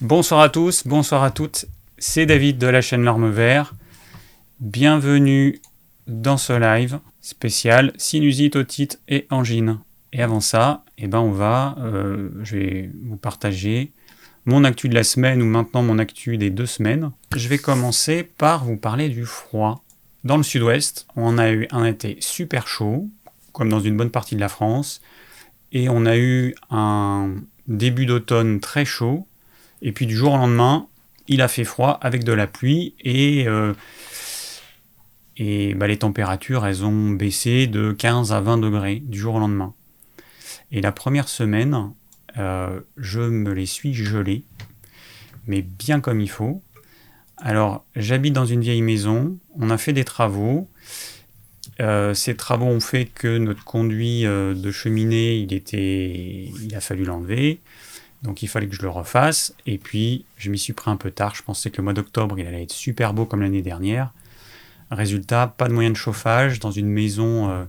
Bonsoir à tous, bonsoir à toutes, c'est David de la chaîne L'Orme Vert. Bienvenue dans ce live spécial sinusite, otite et angine. Et avant ça, eh ben on va, euh, je vais vous partager mon actu de la semaine ou maintenant mon actu des deux semaines. Je vais commencer par vous parler du froid. Dans le sud-ouest, on a eu un été super chaud, comme dans une bonne partie de la France, et on a eu un début d'automne très chaud, et puis du jour au lendemain, il a fait froid avec de la pluie, et, euh, bah, les températures, elles ont baissé de 15 à 20 degrés du jour au lendemain. Et la première semaine, euh, je me les suis gelés, mais bien comme il faut. Alors, j'habite dans une vieille maison, on a fait des travaux. Euh, ces travaux ont fait que notre conduit de cheminée, il, était, il a fallu l'enlever. Donc il fallait que je le refasse. Et puis, je m'y suis pris un peu tard. Je pensais que le mois d'octobre, il allait être super beau comme l'année dernière. Résultat, pas de moyen de chauffage dans une maison euh,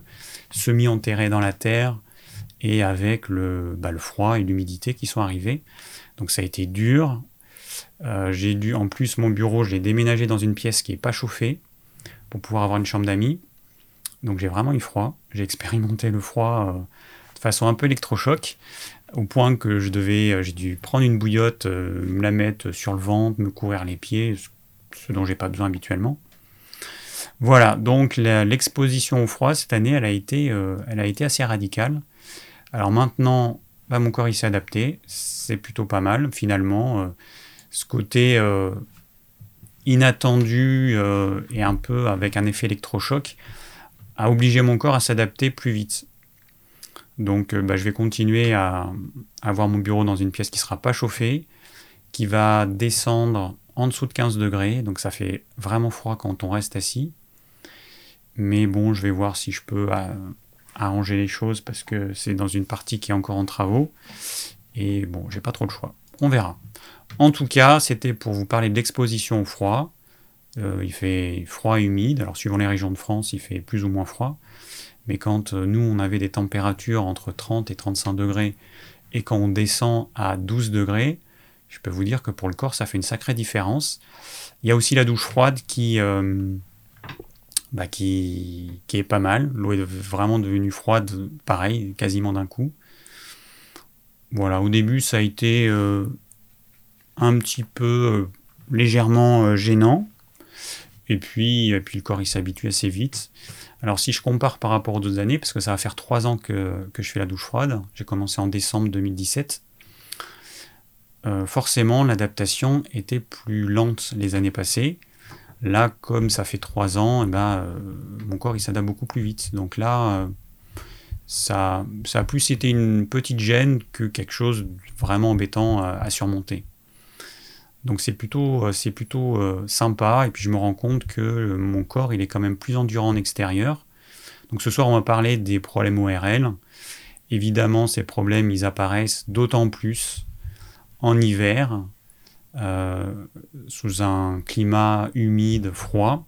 semi-enterrée dans la terre et avec le, bah, le froid et l'humidité qui sont arrivés. Donc ça a été dur. Euh, j'ai dû, en plus, mon bureau, je l'ai déménagé dans une pièce qui n'est pas chauffée pour pouvoir avoir une chambre d'amis. Donc j'ai vraiment eu froid. J'ai expérimenté le froid euh, de façon un peu électrochoc, au point que je devais, euh, j'ai dû prendre une bouillotte, me la mettre sur le ventre, me couvrir les pieds, ce dont j'ai pas besoin habituellement. Voilà, donc l'exposition au froid cette année, elle a été, elle a été assez radicale. Alors maintenant, bah, mon corps il s'est adapté, c'est plutôt pas mal finalement ce côté euh, inattendu euh, et un peu avec un effet électrochoc a obligé mon corps à s'adapter plus vite. Donc euh, bah, je vais continuer à, avoir mon bureau dans une pièce qui ne sera pas chauffée, qui va descendre en dessous de 15 degrés, donc ça fait vraiment froid quand on reste assis. Mais bon, je vais voir si je peux arranger les choses parce que c'est dans une partie qui est encore en travaux. Et bon, j'ai pas trop le choix. On verra. En tout cas, c'était pour vous parler de l'exposition au froid. Euh, il fait froid et humide. Alors, suivant les régions de France, il fait plus ou moins froid. Mais quand euh, nous, on avait des températures entre 30 et 35 degrés, et quand on descend à 12 degrés, je peux vous dire que pour le corps, ça fait une sacrée différence. Il y a aussi la douche froide qui, euh, bah, qui, est pas mal. L'eau est vraiment devenue froide, pareil, quasiment d'un coup. Voilà, au début, ça a été un petit peu euh, légèrement euh, gênant. Et puis, puis le corps il s'habitue assez vite. Alors si je compare par rapport aux autres années, parce que ça va faire trois ans que, je fais la douche froide, j'ai commencé en décembre 2017, euh, forcément l'adaptation était plus lente les années passées. Là, comme ça fait trois ans, eh ben, mon corps il s'adapte beaucoup plus vite. Donc là, ça, ça a plus été une petite gêne que quelque chose vraiment embêtant à surmonter. Donc c'est plutôt, euh, c'est plutôt euh, sympa. Et puis je me rends compte que euh, mon corps, il est quand même plus endurant en extérieur. Donc ce soir, on va parler des problèmes ORL. Évidemment, ces problèmes, ils apparaissent d'autant plus en hiver, sous un climat humide, froid.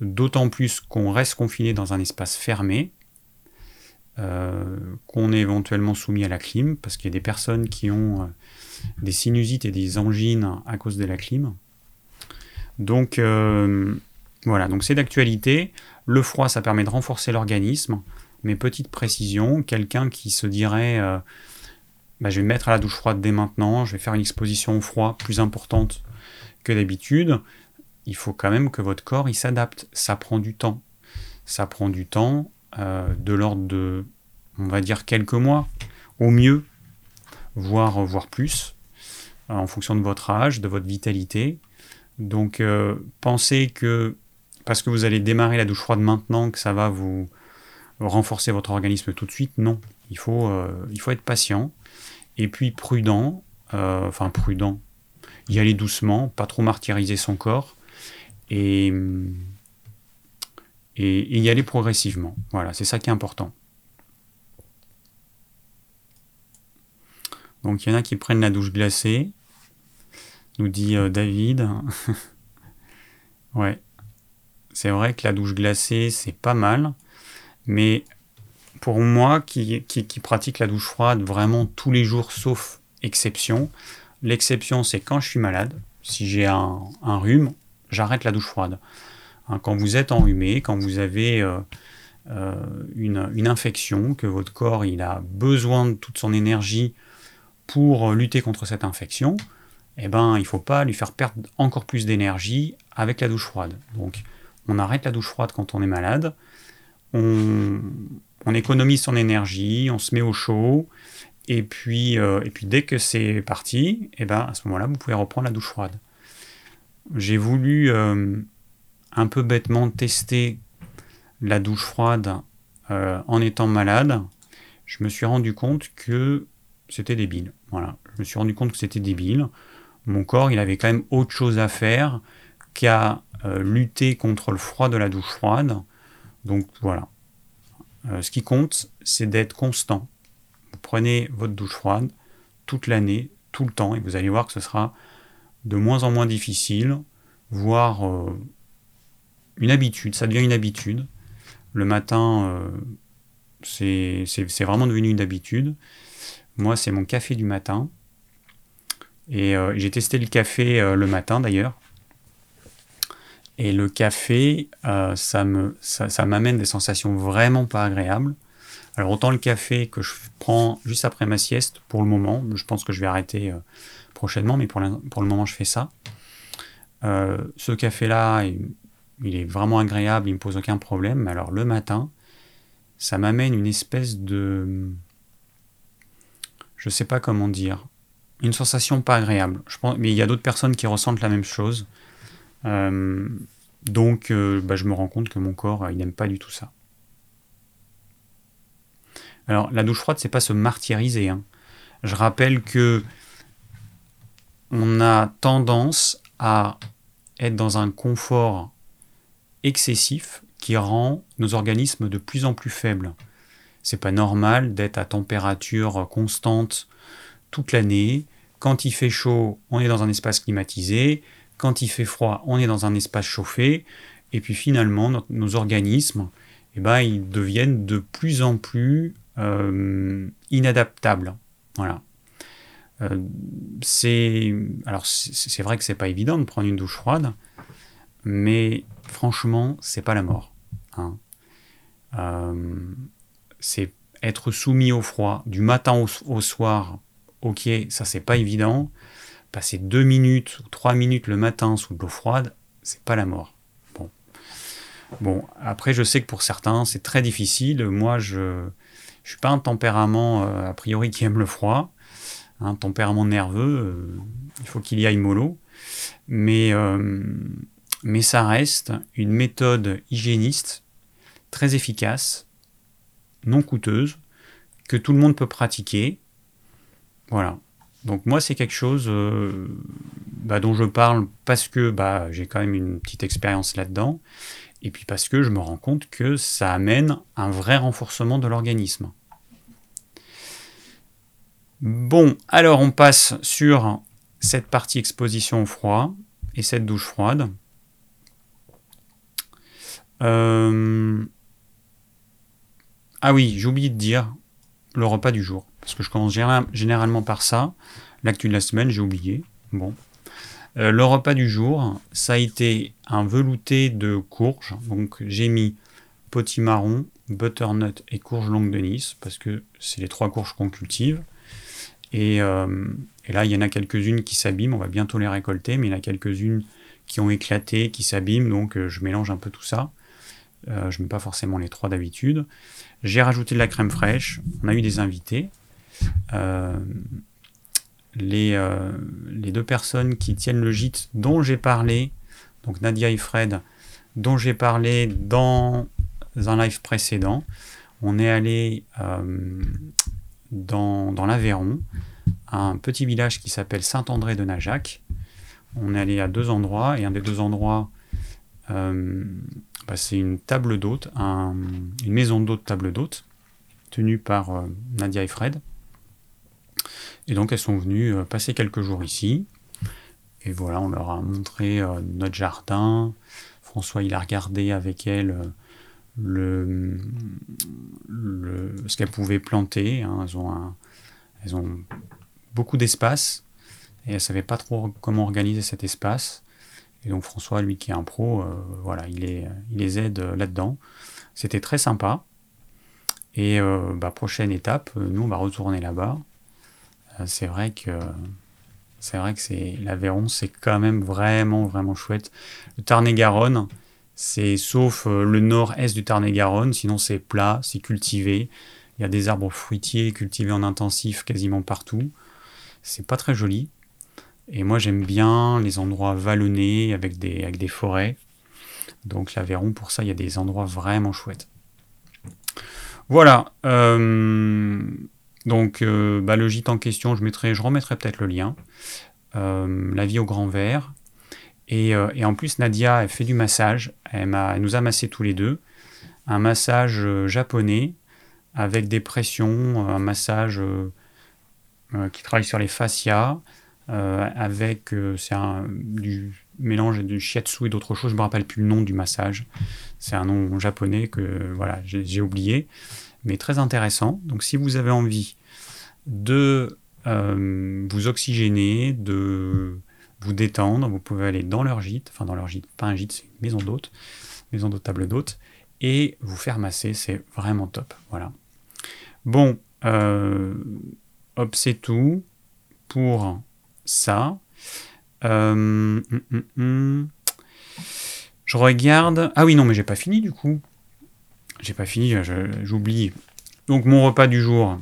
D'autant plus qu'on reste confiné dans un espace fermé. qu'on est éventuellement soumis à la clim, parce qu'il y a des personnes qui ont des sinusites et des angines à cause de la clim. Donc euh, voilà, donc c'est d'actualité. Le froid, ça permet de renforcer l'organisme. Mais petite précision, quelqu'un qui se dirait euh, bah, je vais mettre à la douche froide dès maintenant, je vais faire une exposition au froid plus importante que d'habitude, il faut quand même que votre corps s'adapte. Ça prend du temps. Ça prend du temps euh, de l'ordre de, on va dire, quelques mois, au mieux, voire, voire plus en fonction de votre âge, de votre vitalité. Donc euh, pensez que parce que vous allez démarrer la douche froide maintenant, que ça va vous renforcer votre organisme tout de suite, non. Il faut, euh, être patient et puis prudent, euh, enfin prudent, y aller doucement, pas trop martyriser son corps et, et y aller progressivement. Voilà, c'est ça qui est important. Donc il y en a qui prennent la douche glacée, nous dit euh, David. ouais, c'est vrai que la douche glacée, c'est pas mal, mais pour moi qui, pratique la douche froide vraiment tous les jours, sauf exception, L'exception, c'est quand je suis malade. Si j'ai un, rhume, j'arrête la douche froide. Hein, quand vous êtes enrhumé, quand vous avez euh, euh, une, infection, que votre corps il a besoin de toute son énergie pour lutter contre cette infection, eh ben, il ne faut pas lui faire perdre encore plus d'énergie avec la douche froide. Donc, on arrête la douche froide quand on est malade, on, économise son énergie, on se met au chaud, et puis, euh, et puis dès que c'est parti, eh ben, à ce moment-là, vous pouvez reprendre la douche froide. J'ai voulu euh, un peu bêtement tester la douche froide euh, en étant malade. Je me suis rendu compte que c'était débile. Voilà, je me suis rendu compte que c'était débile. Mon corps, il avait quand même autre chose à faire qu'à lutter contre le froid de la douche froide. Donc voilà. Euh, ce qui compte, c'est d'être constant. Vous prenez votre douche froide toute l'année, tout le temps, et vous allez voir que ce sera de moins en moins difficile, voire euh, une habitude. Ça devient une habitude. Le matin, euh, c'est vraiment devenu une habitude. Moi, c'est mon café du matin. Et j'ai testé le café le matin d'ailleurs. Et le café, euh, ça me, ça, m'amène des sensations vraiment pas agréables. Alors autant le café que je prends juste après ma sieste, pour le moment, je pense que je vais arrêter euh, prochainement, mais pour, pour, le moment je fais ça. Euh, ce café-là, il, est vraiment agréable, il me pose aucun problème. Alors le matin, ça m'amène une espèce de, je sais pas comment dire, une sensation pas agréable. Je pense, mais il y a d'autres personnes qui ressentent la même chose. Euh, donc, euh, bah, je me rends compte que mon corps, euh, n'aime pas du tout ça. Alors, la douche froide, c'est pas se martyriser. Hein. Je rappelle que on a tendance à être dans un confort excessif qui rend nos organismes de plus en plus faibles. C'est pas normal d'être à température constante toute l'année. Quand il fait chaud, on est dans un espace climatisé. Quand il fait froid, on est dans un espace chauffé. Et puis finalement, nos organismes, eh ben, ils deviennent de plus en plus euh, inadaptables. Voilà. Euh, c'est alors c'est vrai que c'est pas évident de prendre une douche froide, mais franchement, c'est pas la mort. Hein. Euh, c'est être soumis au froid du matin au, soir. Ok, ça c'est pas évident passer deux minutes ou trois minutes le matin sous de l'eau froide, c'est pas la mort. Bon. Bon, après, je sais que pour certains, c'est très difficile. Moi, je ne suis pas un tempérament, euh, a priori, qui aime le froid. Un tempérament nerveux, euh, il faut qu'il y aille mollo. Euh, mais ça reste une méthode hygiéniste très efficace, non coûteuse, que tout le monde peut pratiquer. Voilà. Donc moi, c'est quelque chose euh, bah, dont je parle parce que bah, j'ai quand même une petite expérience là-dedans, et puis parce que je me rends compte que ça amène un vrai renforcement de l'organisme. Bon, alors on passe sur cette partie exposition au froid et cette douche froide. Euh, ah oui, j'ai oublié de dire le repas du jour parce que je commence généralement par ça. L'actu de la semaine, j'ai oublié. Bon. Euh, le repas du jour, ça a été un velouté de courges. Donc j'ai mis potimarron, butternut et courge longue de Nice, parce que c'est les trois courges qu'on cultive. Et, euh, et, là, il y en a quelques-unes qui s'abîment, on va bientôt les récolter, mais il y en a quelques-unes qui ont éclaté, qui s'abîment, donc euh, je mélange un peu tout ça. Je ne mets pas forcément les trois d'habitude. J'ai rajouté de la crème fraîche, on a eu des invités, euh, les, euh, les, deux personnes qui tiennent le gîte dont j'ai parlé, donc Nadia et Fred, dont j'ai parlé dans un live précédent, on est allé euh, dans, dans l'Aveyron, un petit village qui s'appelle Saint-André de Najac. On est allé à deux endroits, et un des deux endroits, bah, c'est une table d'hôte, une maison d'hôte table d'hôte, tenue par Nadia et Fred. Et donc elles sont venues euh, passer quelques jours ici. Et voilà, on leur a montré euh, notre jardin. François, il a regardé avec elles euh, le, ce qu'elles pouvaient planter. Hein. Elles, ont elles ont beaucoup d'espace. et elle savait pas trop comment organiser cet espace. Donc François, lui qui est un pro, voilà, il, est, il les aide là-dedans. C'était très sympa. Et bah, prochaine étape, nous on va retourner là-bas. c'est vrai que c'est vrai que c'est l'Aveyron, c'est quand même vraiment vraiment chouette. Le Tarn-et-Garonne, c'est sauf euh, le nord-est du Tarn-et-Garonne, sinon c'est plat, c'est cultivé. Il y a des arbres fruitiers cultivés en intensif quasiment partout. C'est pas très joli. Et moi j'aime bien les endroits vallonnés avec des, avec des forêts. Donc l'Aveyron, pour ça, il y a des endroits vraiment chouettes. Voilà. Euh, donc, euh, bah, le gîte en question, je, mettrai, je remettrai peut-être le lien. Euh, la vie au grand verre. Et, en plus, Nadia, elle fait du massage. Elle, nous a massé tous les deux. Un massage japonais avec des pressions, un massage qui travaille sur les fascias, avec c'est du mélange de shiatsu et d'autres choses. Je me rappelle plus le nom du massage. C'est un nom japonais que voilà, j'ai oublié, mais très intéressant. Donc si vous avez envie de euh, vous oxygéner, de vous détendre. Vous pouvez aller dans leur gîte, enfin dans leur gîte, pas un gîte, c'est une maison d'hôte, maison de table d'hôte, et vous faire masser, c'est vraiment top. Voilà. Bon, euh, hop, c'est tout pour ça. Euh, hum, hum, hum. Je regarde. Ah oui, non, mais j'ai pas fini du coup. J'ai pas fini, j'oublie. Donc mon repas du jour,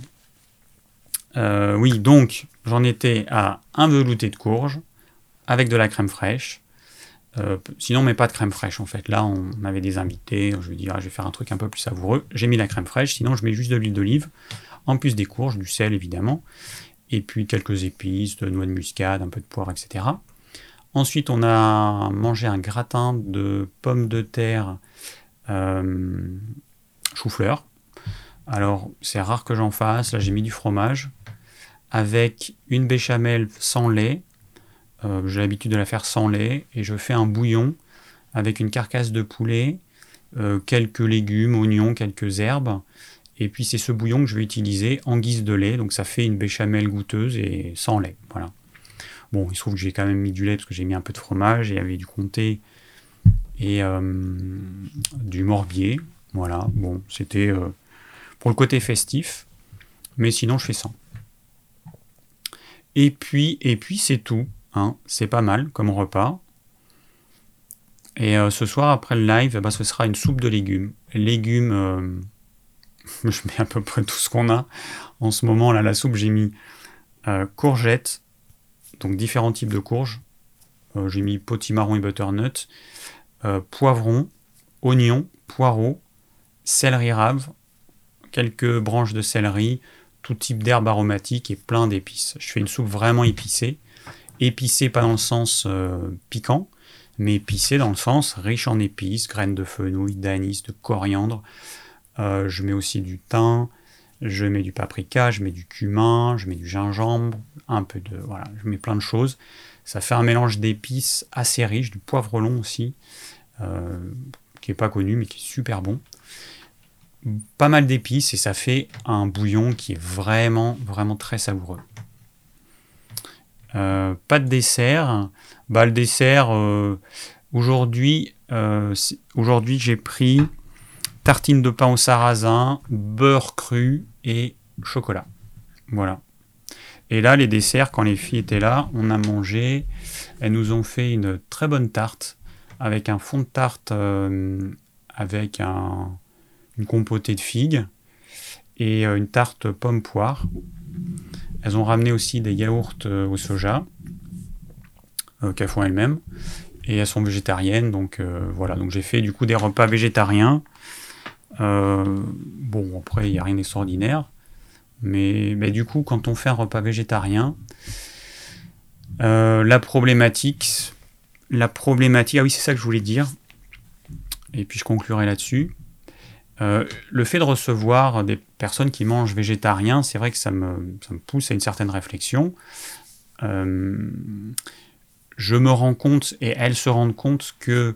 euh, oui, donc j'en étais à un velouté de courge avec de la crème fraîche. Euh, sinon, mais pas de crème fraîche en fait. Là, on avait des invités. Ah, je vais faire un truc un peu plus savoureux. J'ai mis la crème fraîche. Sinon, je mets juste de l'huile d'olive. En plus des courges, du sel évidemment. Et puis quelques épices, de noix de muscade, un peu de poire, etc. Ensuite, on a mangé un gratin de pommes de terre euh, chou-fleur. Alors, c'est rare que j'en fasse. Là, j'ai mis du fromage avec une béchamel sans lait. Euh, j'ai l'habitude de la faire sans lait. Et je fais un bouillon avec une carcasse de poulet, euh, quelques légumes, oignons, quelques herbes. Et puis c'est ce bouillon que je vais utiliser en guise de lait. Donc ça fait une béchamel goûteuse et sans lait. Voilà. Bon, il se trouve que j'ai quand même mis du lait parce que j'ai mis un peu de fromage. Et il y avait du comté et euh, du morbier. Voilà. Bon, c'était pour le côté festif. Mais sinon, je fais sans. Et puis, et puis c'est tout. Hein. C'est pas mal comme repas. Et euh, ce soir, après le live, eh ben, ce sera une soupe de légumes. Légumes, euh, je mets à peu près tout ce qu'on a. En ce moment, là, la soupe, j'ai mis euh, courgettes, donc différents types de courges. j'ai mis potimarron et butternut, poivron, oignons, poireaux, céleri rave, quelques branches de céleri, tout type d'herbes aromatiques et plein d'épices. Je fais une soupe vraiment épicée. Épicée pas dans le sens euh, piquant, mais épicée dans le sens riche en épices, graines de fenouil, d'anis, de coriandre. Euh, je mets aussi du thym, je mets du paprika, je mets du cumin, je mets du gingembre, un peu de... Voilà, je mets plein de choses. Ça fait un mélange d'épices assez riche, du poivre long aussi, euh, qui est pas connu mais qui est super bon pas mal d'épices et ça fait un bouillon qui est vraiment, vraiment très savoureux. Euh, pas de dessert. Bah, le dessert, aujourd'hui, aujourd'hui j'ai pris tartine de pain au sarrasin, beurre cru et chocolat. Voilà. Et là, les desserts, quand les filles étaient là, on a mangé. Elles nous ont fait une très bonne tarte avec un fond de tarte avec un, une compotée de figues et euh, une tarte pomme-poire. Elles ont ramené aussi des yaourts euh, au soja euh, qu'elles font elles-mêmes et elles sont végétariennes donc voilà donc j'ai fait du coup des repas végétariens bon après il n'y a rien d'extraordinaire. Mais, mais, du coup quand on fait un repas végétarien la problématique la problématique ah oui c'est ça que je voulais dire. Et puis je conclurai là-dessus. Euh, le fait de recevoir des personnes qui mangent végétarien, c'est vrai que ça me, pousse à une certaine réflexion. Euh, je me rends compte, et elles se rendent compte, qu'elles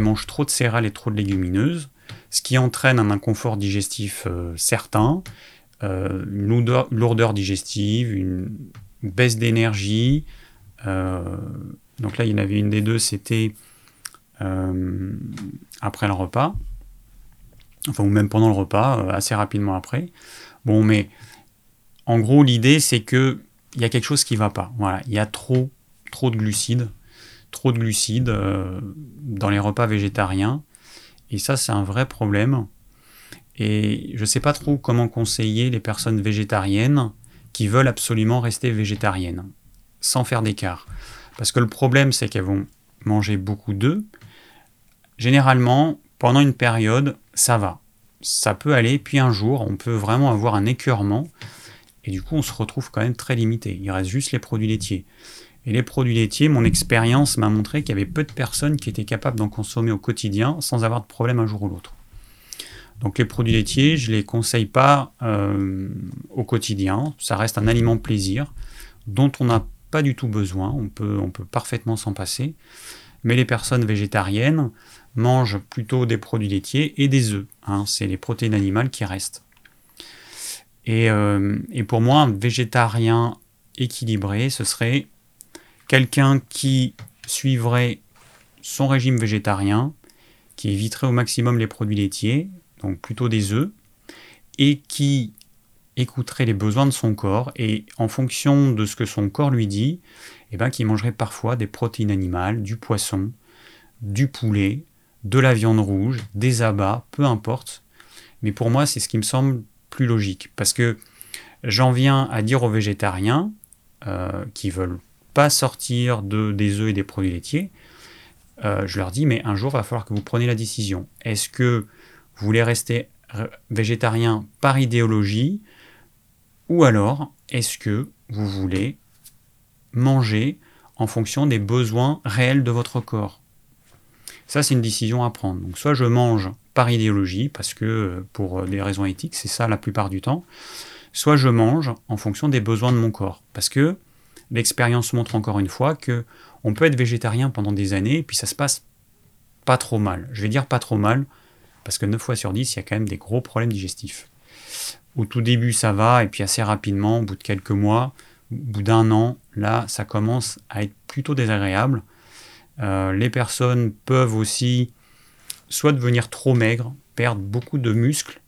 mangent trop de céréales et trop de légumineuses, ce qui entraîne un inconfort digestif euh, certain, une lourdeur, digestive, une baisse d'énergie, donc là, il y en avait une des deux, c'était après le repas, enfin ou même pendant le repas, assez rapidement après. Bon, mais en gros, l'idée, c'est que il y a quelque chose qui va pas. Voilà, il y a trop, trop de glucides, trop de glucides euh, dans les repas végétariens, et ça, c'est un vrai problème. Et je ne sais pas trop comment conseiller les personnes végétariennes qui veulent absolument rester végétariennes, sans faire d'écart. Parce que le problème, c'est qu'elles vont manger beaucoup d'œufs. Généralement, pendant une période, ça va. Ça peut aller, puis un jour, on peut vraiment avoir un écœurement et du coup, on se retrouve quand même très limité. Il reste juste les produits laitiers. Et les produits laitiers, mon expérience m'a montré qu'il y avait peu de personnes qui étaient capables d'en consommer au quotidien sans avoir de problème un jour ou l'autre. Donc les produits laitiers, je ne les conseille pas euh, au quotidien. Ça reste un aliment plaisir dont on n'a pas du tout besoin. On peut, on peut parfaitement s'en passer. Mais les personnes végétariennes mangent plutôt des produits laitiers et des œufs. Hein. C'est les protéines animales qui restent. Euh, et, pour moi, un végétarien équilibré, ce serait quelqu'un qui suivrait son régime végétarien, qui éviterait au maximum les produits laitiers, donc plutôt des œufs, et qui écouterait les besoins de son corps, et en fonction de ce que son corps lui dit, eh ben, qui mangerait parfois des protéines animales, du poisson, du poulet, de la viande rouge, des abats, peu importe. Mais pour moi, c'est ce qui me semble plus logique. Parce que j'en viens à dire aux végétariens euh, qui veulent pas sortir de, des œufs et des produits laitiers, euh, je leur dis, mais un jour, il va falloir que vous preniez la décision. Est-ce que vous voulez rester végétarien par idéologie ou alors est-ce que vous voulez manger en fonction des besoins réels de votre corps? Ça, c'est une décision à prendre. Donc, soit je mange par idéologie, parce que euh, pour euh, des raisons éthiques, c'est ça la plupart du temps, soit je mange en fonction des besoins de mon corps. Parce que l'expérience montre encore une fois que on peut être végétarien pendant des années et puis ça se passe pas trop mal. Je vais dire pas trop mal, parce que 9 fois sur 10, il y a quand même des gros problèmes digestifs. Au tout début, ça va, et puis assez rapidement, au bout de quelques mois, au bout d'un an, là, ça commence à être plutôt désagréable. Euh, les personnes peuvent aussi soit devenir trop maigres, perdre beaucoup de muscles,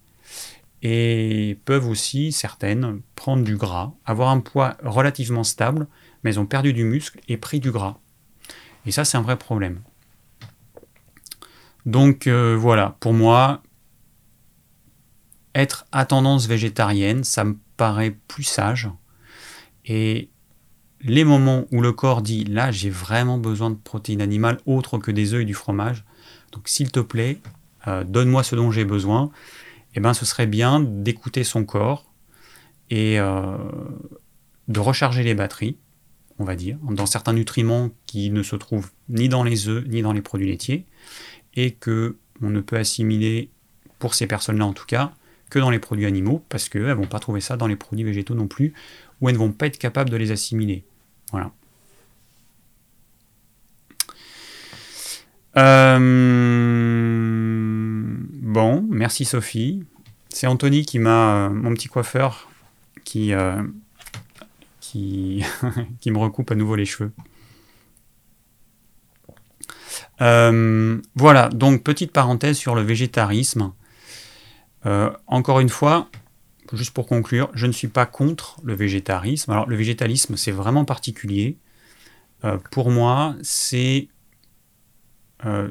et peuvent aussi, certaines, prendre du gras, avoir un poids relativement stable, mais elles ont perdu du muscle et pris du gras. Et ça, c'est un vrai problème. Donc euh, voilà, pour moi, être à tendance végétarienne, ça me paraît plus sage. Et les moments où le corps dit là j'ai vraiment besoin de protéines animales autres que des œufs et du fromage, donc s'il te plaît, euh, donne-moi ce dont j'ai besoin. Eh ben, ce serait bien d'écouter son corps et euh, de recharger les batteries, on va dire, dans certains nutriments qui ne se trouvent ni dans les œufs ni dans les produits laitiers, et que on ne peut assimiler, pour ces personnes-là en tout cas, que dans les produits animaux, parce qu'elles ne vont pas trouver ça dans les produits végétaux non plus, ou elles ne vont pas être capables de les assimiler. Voilà. Euh, bon, merci Sophie. C'est Anthony qui m'a, mon petit coiffeur, qui, euh, qui, me recoupe à nouveau les cheveux. Euh, voilà, donc petite parenthèse sur le végétarisme. encore une fois, juste pour conclure, je ne suis pas contre le végétarisme. Alors le végétalisme, c'est vraiment particulier. pour moi, c'est euh,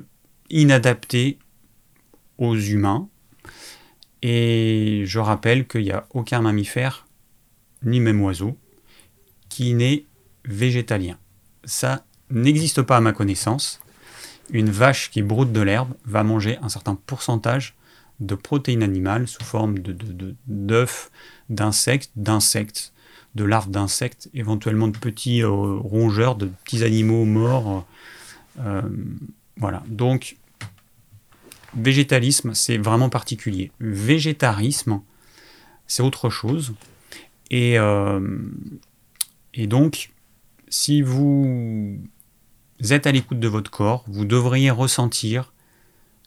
inadapté aux humains. Et je rappelle qu'il n'y a aucun mammifère, ni même oiseau, qui n'est végétalien. Ça n'existe pas à ma connaissance. Une vache qui broute de l'herbe va manger un certain pourcentage de protéines animales sous forme de, d'œufs, d'insectes, d'insectes, de larves d'insectes, éventuellement de petits euh, rongeurs, de petits animaux morts. Euh, voilà, donc végétalisme, c'est vraiment particulier. Végétarisme, c'est autre chose. Et, euh, et donc, si vous êtes à l'écoute de votre corps, vous devriez ressentir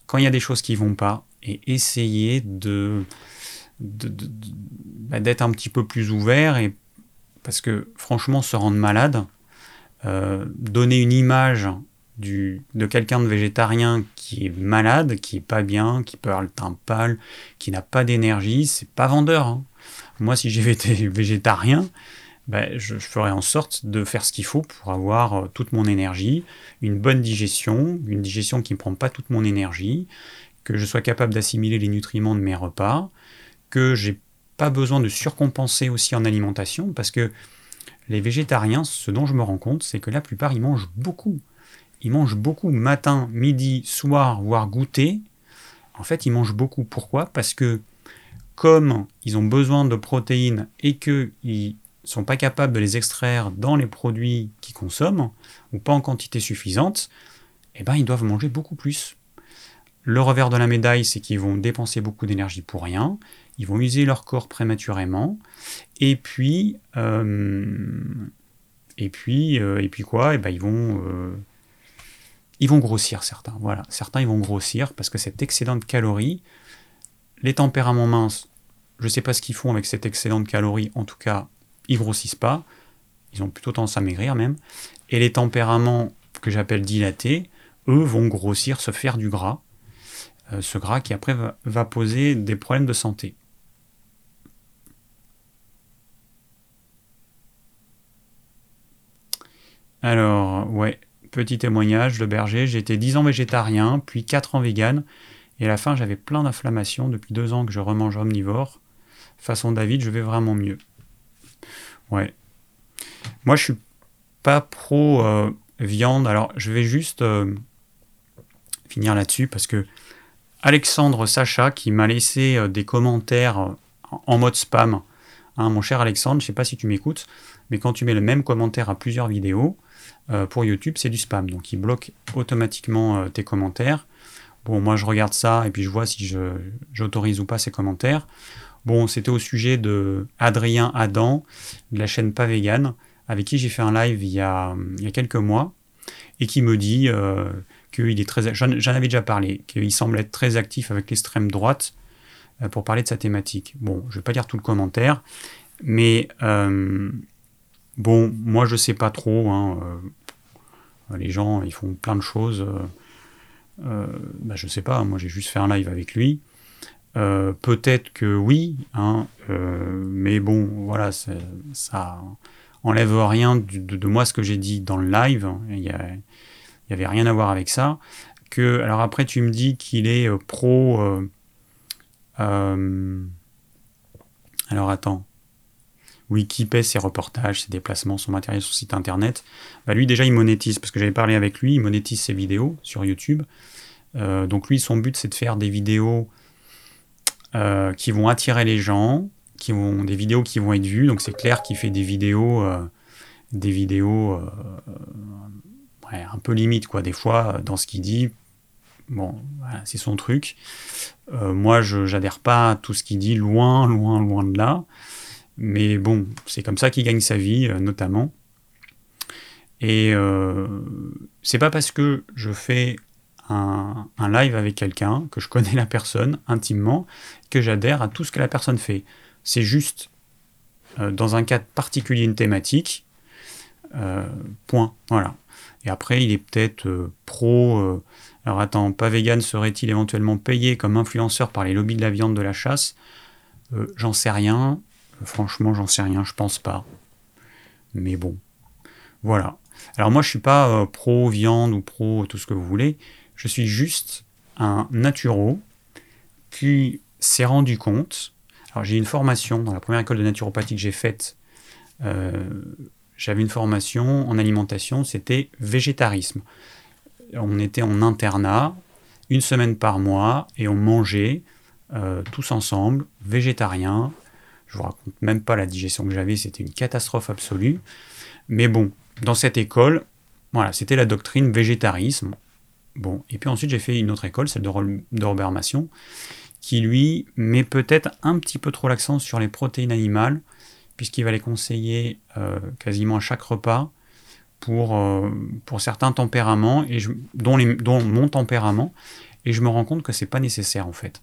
quand il y a des choses qui ne vont pas et essayer de, bah, d'être un petit peu plus ouvert et parce que franchement se rendre malade donner une image de quelqu'un de végétarien qui est malade, qui est pas bien, qui peut avoir le teint pâle, qui n'a pas d'énergie, c'est pas vendeur. Hein. Moi, si j'étais végétarien, ben, je, ferais en sorte de faire ce qu'il faut pour avoir euh, toute mon énergie, une bonne digestion, une digestion qui ne prend pas toute mon énergie, que je sois capable d'assimiler les nutriments de mes repas, que j'ai pas besoin de surcompenser aussi en alimentation, parce que les végétariens, ce dont je me rends compte, c'est que la plupart, ils mangent beaucoup ils mangent beaucoup matin, midi, soir, voire goûter. En fait, ils mangent beaucoup. Pourquoi? Parce que comme ils ont besoin de protéines et qu'ils ne sont pas capables de les extraire dans les produits qu'ils consomment, ou pas en quantité suffisante, eh ben, ils doivent manger beaucoup plus. Le revers de la médaille, c'est qu'ils vont dépenser beaucoup d'énergie pour rien, ils vont user leur corps prématurément, et puis, euh, et puis, euh, et puis quoi? Eh ben, Ils vont... Euh, ils vont grossir certains. Voilà, certains ils vont grossir parce que cet excédent de calories, les tempéraments minces, je ne sais pas ce qu'ils font avec cet excédent de calories, en tout cas, ils grossissent pas, ils ont plutôt tendance à maigrir même. Et les tempéraments que j'appelle dilatés, eux vont grossir, se faire du gras, euh, ce gras qui après va poser des problèmes de santé. Alors, ouais, Petit témoignage, le berger, j'ai été 10 ans végétarien, puis 4 ans vegan, et à la fin j'avais plein d'inflammations depuis 2 ans que je remange omnivore. Façon David, je vais vraiment mieux. Ouais. Moi je suis pas pro euh, viande, alors je vais juste euh, finir là-dessus parce que Alexandre Sacha qui m'a laissé euh, des commentaires en mode spam. Hein, mon cher Alexandre, je sais pas si tu m'écoutes, mais quand tu mets le même commentaire à plusieurs vidéos, euh, pour YouTube, c'est du spam. Donc il bloque automatiquement euh, tes commentaires. Bon, moi je regarde ça et puis je vois si j'autorise ou pas ces commentaires. Bon, c'était au sujet de Adrien Adam, de la chaîne Pas Vegan, avec qui j'ai fait un live il y, a, quelques mois, et qui me dit euh, qu'il est très. J'en avais déjà parlé, qu'il semble être très actif avec l'extrême droite pour parler de sa thématique. Bon, je ne vais pas lire tout le commentaire, mais Bon, moi je sais pas trop. Hein, euh, les gens, ils font plein de choses. Euh, euh, bah, je sais pas. Moi, j'ai juste fait un live avec lui. Peut-être que oui, hein, mais bon, voilà, ça enlève rien de, moi ce que j'ai dit dans le live. Il n'y avait rien à voir avec ça. Que, alors après, tu me dis qu'il est pro. alors attends oui, qui paie ses reportages, ses déplacements, son matériel sur site internet, bah lui déjà il monétise, parce que j'avais parlé avec lui, il monétise ses vidéos sur YouTube. Euh, donc lui, son but c'est de faire des vidéos euh, qui vont attirer les gens, qui vont, des vidéos qui vont être vues. Donc c'est clair qu'il fait des vidéos, euh, des vidéos un peu limite quoi. Des fois dans ce qu'il dit, bon, c'est son truc. moi, je n'adhère pas à tout ce qu'il dit, loin, loin, loin de là. Mais bon, c'est comme ça qu'il gagne sa vie, euh, notamment. Et euh, c'est pas parce que je fais un, live avec quelqu'un, que je connais la personne intimement, que j'adhère à tout ce que la personne fait. C'est juste, euh, dans un cas particulier, une thématique, point. Voilà. Et après, il est peut-être pro. alors attends, pas vegan serait-il éventuellement payé comme influenceur par les lobbies de la viande de la chasse? J'en sais rien. Franchement, j'en sais rien, je pense pas. Mais bon, voilà. Alors moi, je suis pas euh, pro viande ou pro tout ce que vous voulez. Je suis juste un naturo qui s'est rendu compte. Alors j'ai une formation dans la première école de naturopathie que j'ai faite. Euh, j'avais une formation en alimentation, c'était végétarisme. On était en internat, une semaine par mois, et on mangeait euh, tous ensemble, végétarien, je vous raconte même pas la digestion que j'avais, c'était une catastrophe absolue. Mais bon, dans cette école, voilà, c'était la doctrine végétarisme. Bon, et puis ensuite j'ai fait une autre école, celle de, Robert Massion, qui lui met peut-être un petit peu trop l'accent sur les protéines animales, puisqu'il va les conseiller euh, quasiment à chaque repas pour, euh, pour certains tempéraments, et dont, dont mon tempérament, et je me rends compte que c'est pas nécessaire en fait.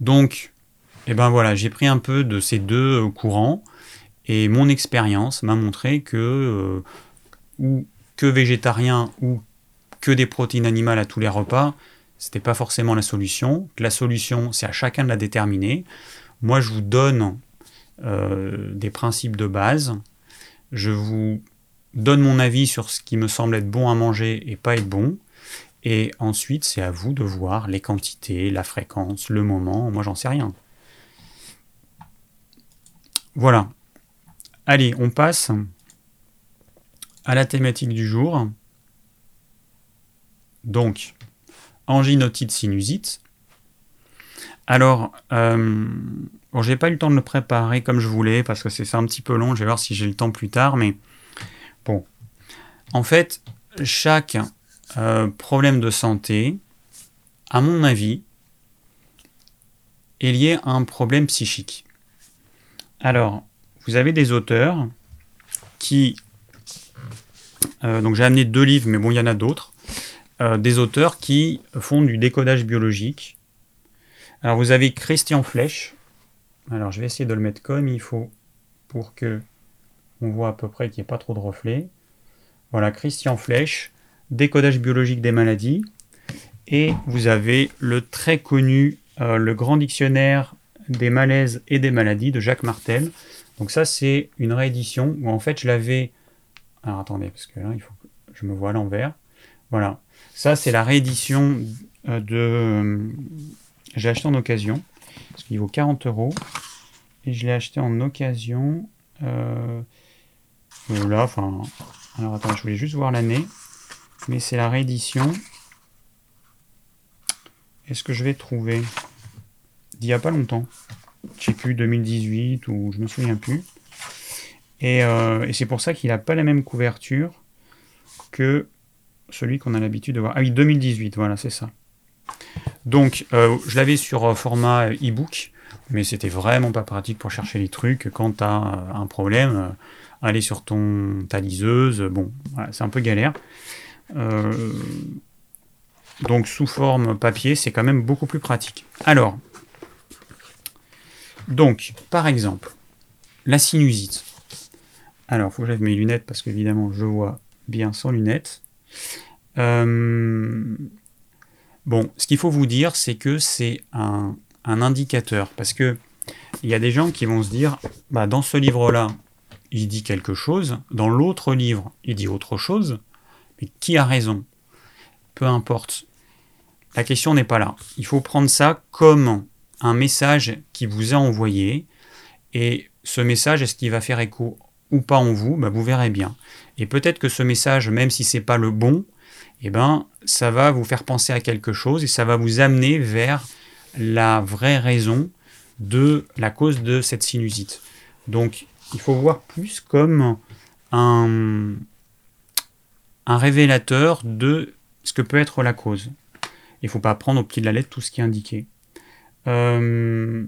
Donc, et ben voilà, j'ai pris un peu de ces deux euh, courants Et mon expérience m'a montré que, ou que végétarien ou que des protéines animales à tous les repas, c'était pas forcément la solution. La solution, c'est à chacun de la déterminer. Moi, je vous donne euh, des principes de base. Je vous donne mon avis sur ce qui me semble être bon à manger et pas être bon. Et ensuite, c'est à vous de voir les quantités, la fréquence, le moment. Moi, j'en sais rien. Voilà. Allez, on passe à la thématique du jour. Donc, angine, sinusite. Alors, euh, bon, j'ai pas eu le temps de le préparer comme je voulais parce que c'est un petit peu long. Je vais voir si j'ai le temps plus tard, mais bon. En fait, chaque euh, problème de santé, à mon avis, est lié à un problème psychique. Alors, vous avez des auteurs qui euh, donc j'ai amené deux livres, mais bon, il y en a d'autres. Euh, des auteurs qui font du décodage biologique. Alors vous avez Christian Flech. Alors je vais essayer de le mettre comme il faut pour que on voit à peu près qu'il n'y ait pas trop de reflets. Voilà, Christian Flech, décodage biologique des maladies. Et vous avez le très connu, euh, le grand dictionnaire des malaises et des maladies de Jacques Martel. Donc ça, c'est une réédition où en fait je l'avais alors attendez, parce que là, il faut que je me vois à l'envers. Voilà. Ça, c'est la réédition euh, de. Euh, j'ai acheté en occasion, parce qu'il vaut 40 euros. Et je l'ai acheté en occasion. Euh, là, enfin. Alors attends, je voulais juste voir l'année. Mais c'est la réédition. Est-ce que je vais trouver? D'il n'y a pas longtemps. Je sais plus, 2018 ou je me souviens plus. Euh, et, c'est pour ça qu'il n'a pas la même couverture que celui qu'on a l'habitude de voir. Ah oui, 2018, voilà, c'est ça. Donc, euh, je l'avais sur euh, format e-book, mais c'était vraiment pas pratique pour chercher les trucs. Quand tu as un problème, aller sur ton, ta liseuse, bon, c'est un peu galère. donc, sous forme papier, c'est quand même beaucoup plus pratique. Alors, donc, par exemple, la sinusite. Alors, il faut que j'aille mes lunettes parce qu'évidemment, je vois bien sans lunettes. Euh, bon, ce qu'il faut vous dire, c'est que c'est un, indicateur. Parce que il y a des gens qui vont se dire, bah, dans ce livre-là, il dit quelque chose, dans l'autre livre, il dit autre chose, mais qui a raison? Peu importe. La question n'est pas là. Il faut prendre ça comme un message qui vous a envoyé, et ce message, est-ce qu'il va faire écho ou pas en vous, bah, vous verrez bien. Et peut-être que ce message, même si c'est pas le bon, eh ben, ça va vous faire penser à quelque chose et ça va vous amener vers la vraie raison de la cause de cette sinusite. Donc, il faut voir plus comme un, un révélateur de ce que peut être la cause. Il faut pas prendre au pied de la lettre tout ce qui est indiqué. Euh,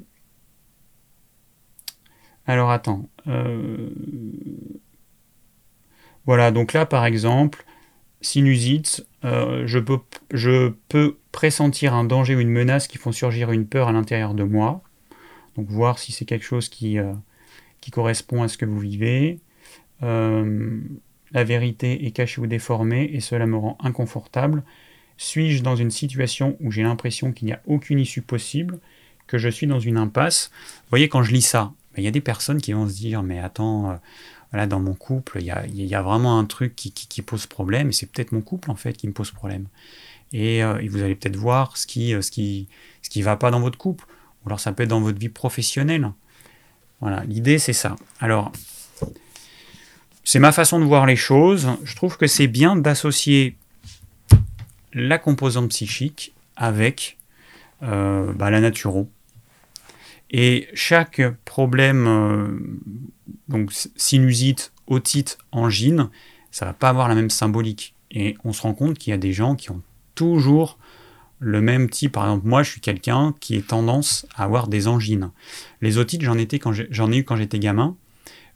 alors attends. Euh, voilà, donc là par exemple, sinusite, euh, je, peux, je peux pressentir un danger ou une menace qui font surgir une peur à l'intérieur de moi. Donc voir si c'est quelque chose qui, qui correspond à ce que vous vivez. la vérité est cachée ou déformée et cela me rend inconfortable. Suis-je dans une situation où j'ai l'impression qu'il n'y a aucune issue possible, que je suis dans une impasse? Vous voyez, quand je lis ça, il y a des personnes qui vont se dire, mais attends, euh, voilà, dans mon couple, il y a, vraiment un truc qui, pose problème, et c'est peut-être mon couple en fait qui me pose problème. Et, euh, vous allez peut-être voir ce qui, euh, ce qui, ce qui va pas dans votre couple, ou alors ça peut être dans votre vie professionnelle. Voilà, l'idée c'est ça. Alors, c'est ma façon de voir les choses. Je trouve que c'est bien d'associer la composante psychique avec bah, la naturo. Et chaque problème, euh, donc sinusite, otite, angine, ça va pas avoir la même symbolique. Et on se rend compte qu'il y a des gens qui ont toujours le même type. Par exemple, moi, je suis quelqu'un qui est tendance à avoir des angines. Les otites, j'en ai, j'en ai eu quand j'étais gamin.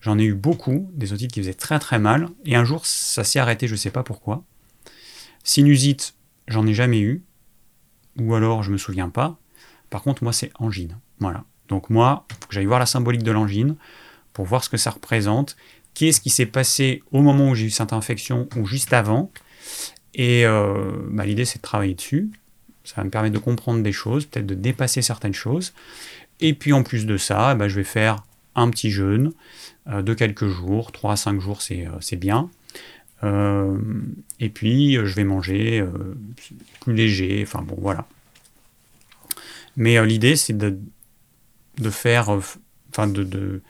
J'en ai eu beaucoup, des otites qui faisaient très très mal. Et un jour, ça s'est arrêté, je ne sais pas pourquoi. Sinusite, j'en ai jamais eu. Ou alors, je me souviens pas. Par contre, moi, c'est angine. Voilà. Donc moi, faut que j'aille voir la symbolique de l'angine pour voir ce que ça représente, qu'est-ce qui s'est passé au moment où j'ai eu cette infection ou juste avant. Et euh, bah, l'idée, c'est de travailler dessus. Ça va me permettre de comprendre des choses, peut-être de dépasser certaines choses. Et puis en plus de ça, bah, je vais faire un petit jeûne euh, de quelques jours, 3 à 5 jours, c'est bien. Et puis je vais manger plus léger, enfin bon voilà. Mais l'idée c'est de, de faire, enfin de,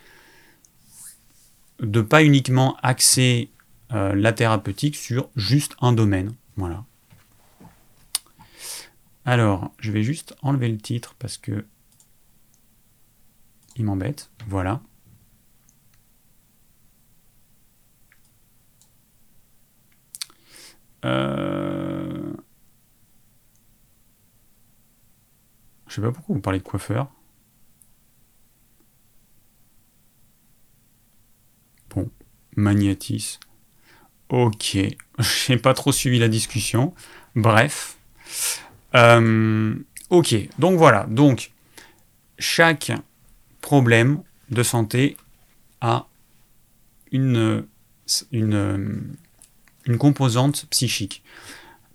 de, pas uniquement axer euh, la thérapeutique sur juste un domaine. Voilà. Alors, je vais juste enlever le titre parce que il m'embête. Voilà. Euh... Je sais pas pourquoi vous parlez de coiffeur. Magnatis. Ok, j'ai pas trop suivi la discussion. Bref. Euh, ok, donc voilà. Donc, chaque problème de santé a une, une, une composante psychique.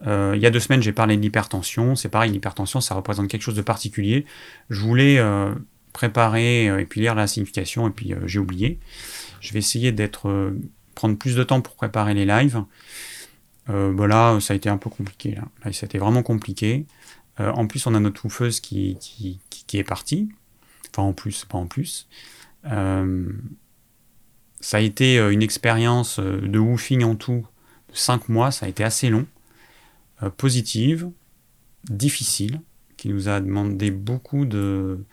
Euh, il y a deux semaines, j'ai parlé de l'hypertension. C'est pareil, l'hypertension, ça représente quelque chose de particulier. Je voulais euh, préparer et puis lire la signification, et puis j'ai oublié. Je vais essayer d'être euh, prendre plus de temps pour préparer les lives. Euh, bah là, ça a été un peu compliqué. Là, là ça a été vraiment compliqué. Euh, en plus, on a notre oufeuse qui, qui, qui, est partie. Enfin, en plus, pas en plus. Euh, ça a été une expérience de woofing en tout 5 mois. Ça a été assez long. positive, difficile, qui nous a demandé beaucoup de,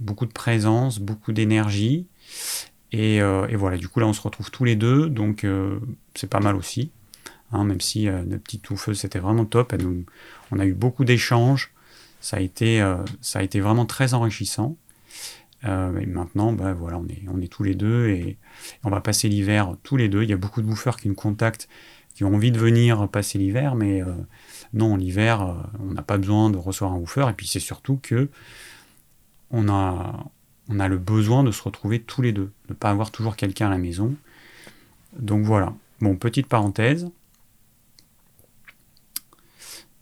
beaucoup de présence, beaucoup d'énergie. Euh, et, voilà, du coup là on se retrouve tous les deux, donc euh, c'est pas mal aussi. Hein, même si euh, notre petite touffeuse c'était vraiment top, on a eu beaucoup d'échanges, ça a été, ça a été vraiment très enrichissant. et maintenant, bah, voilà, on est, on est tous les deux et, on va passer l'hiver tous les deux. Il y a beaucoup de bouffeurs qui nous contactent, qui ont envie de venir passer l'hiver, mais non, l'hiver, on n'a pas besoin de recevoir un bouffeur. Et puis c'est surtout que on a, on a le besoin de se retrouver tous les deux, de ne pas avoir toujours quelqu'un à la maison. Donc voilà. Bon, petite parenthèse.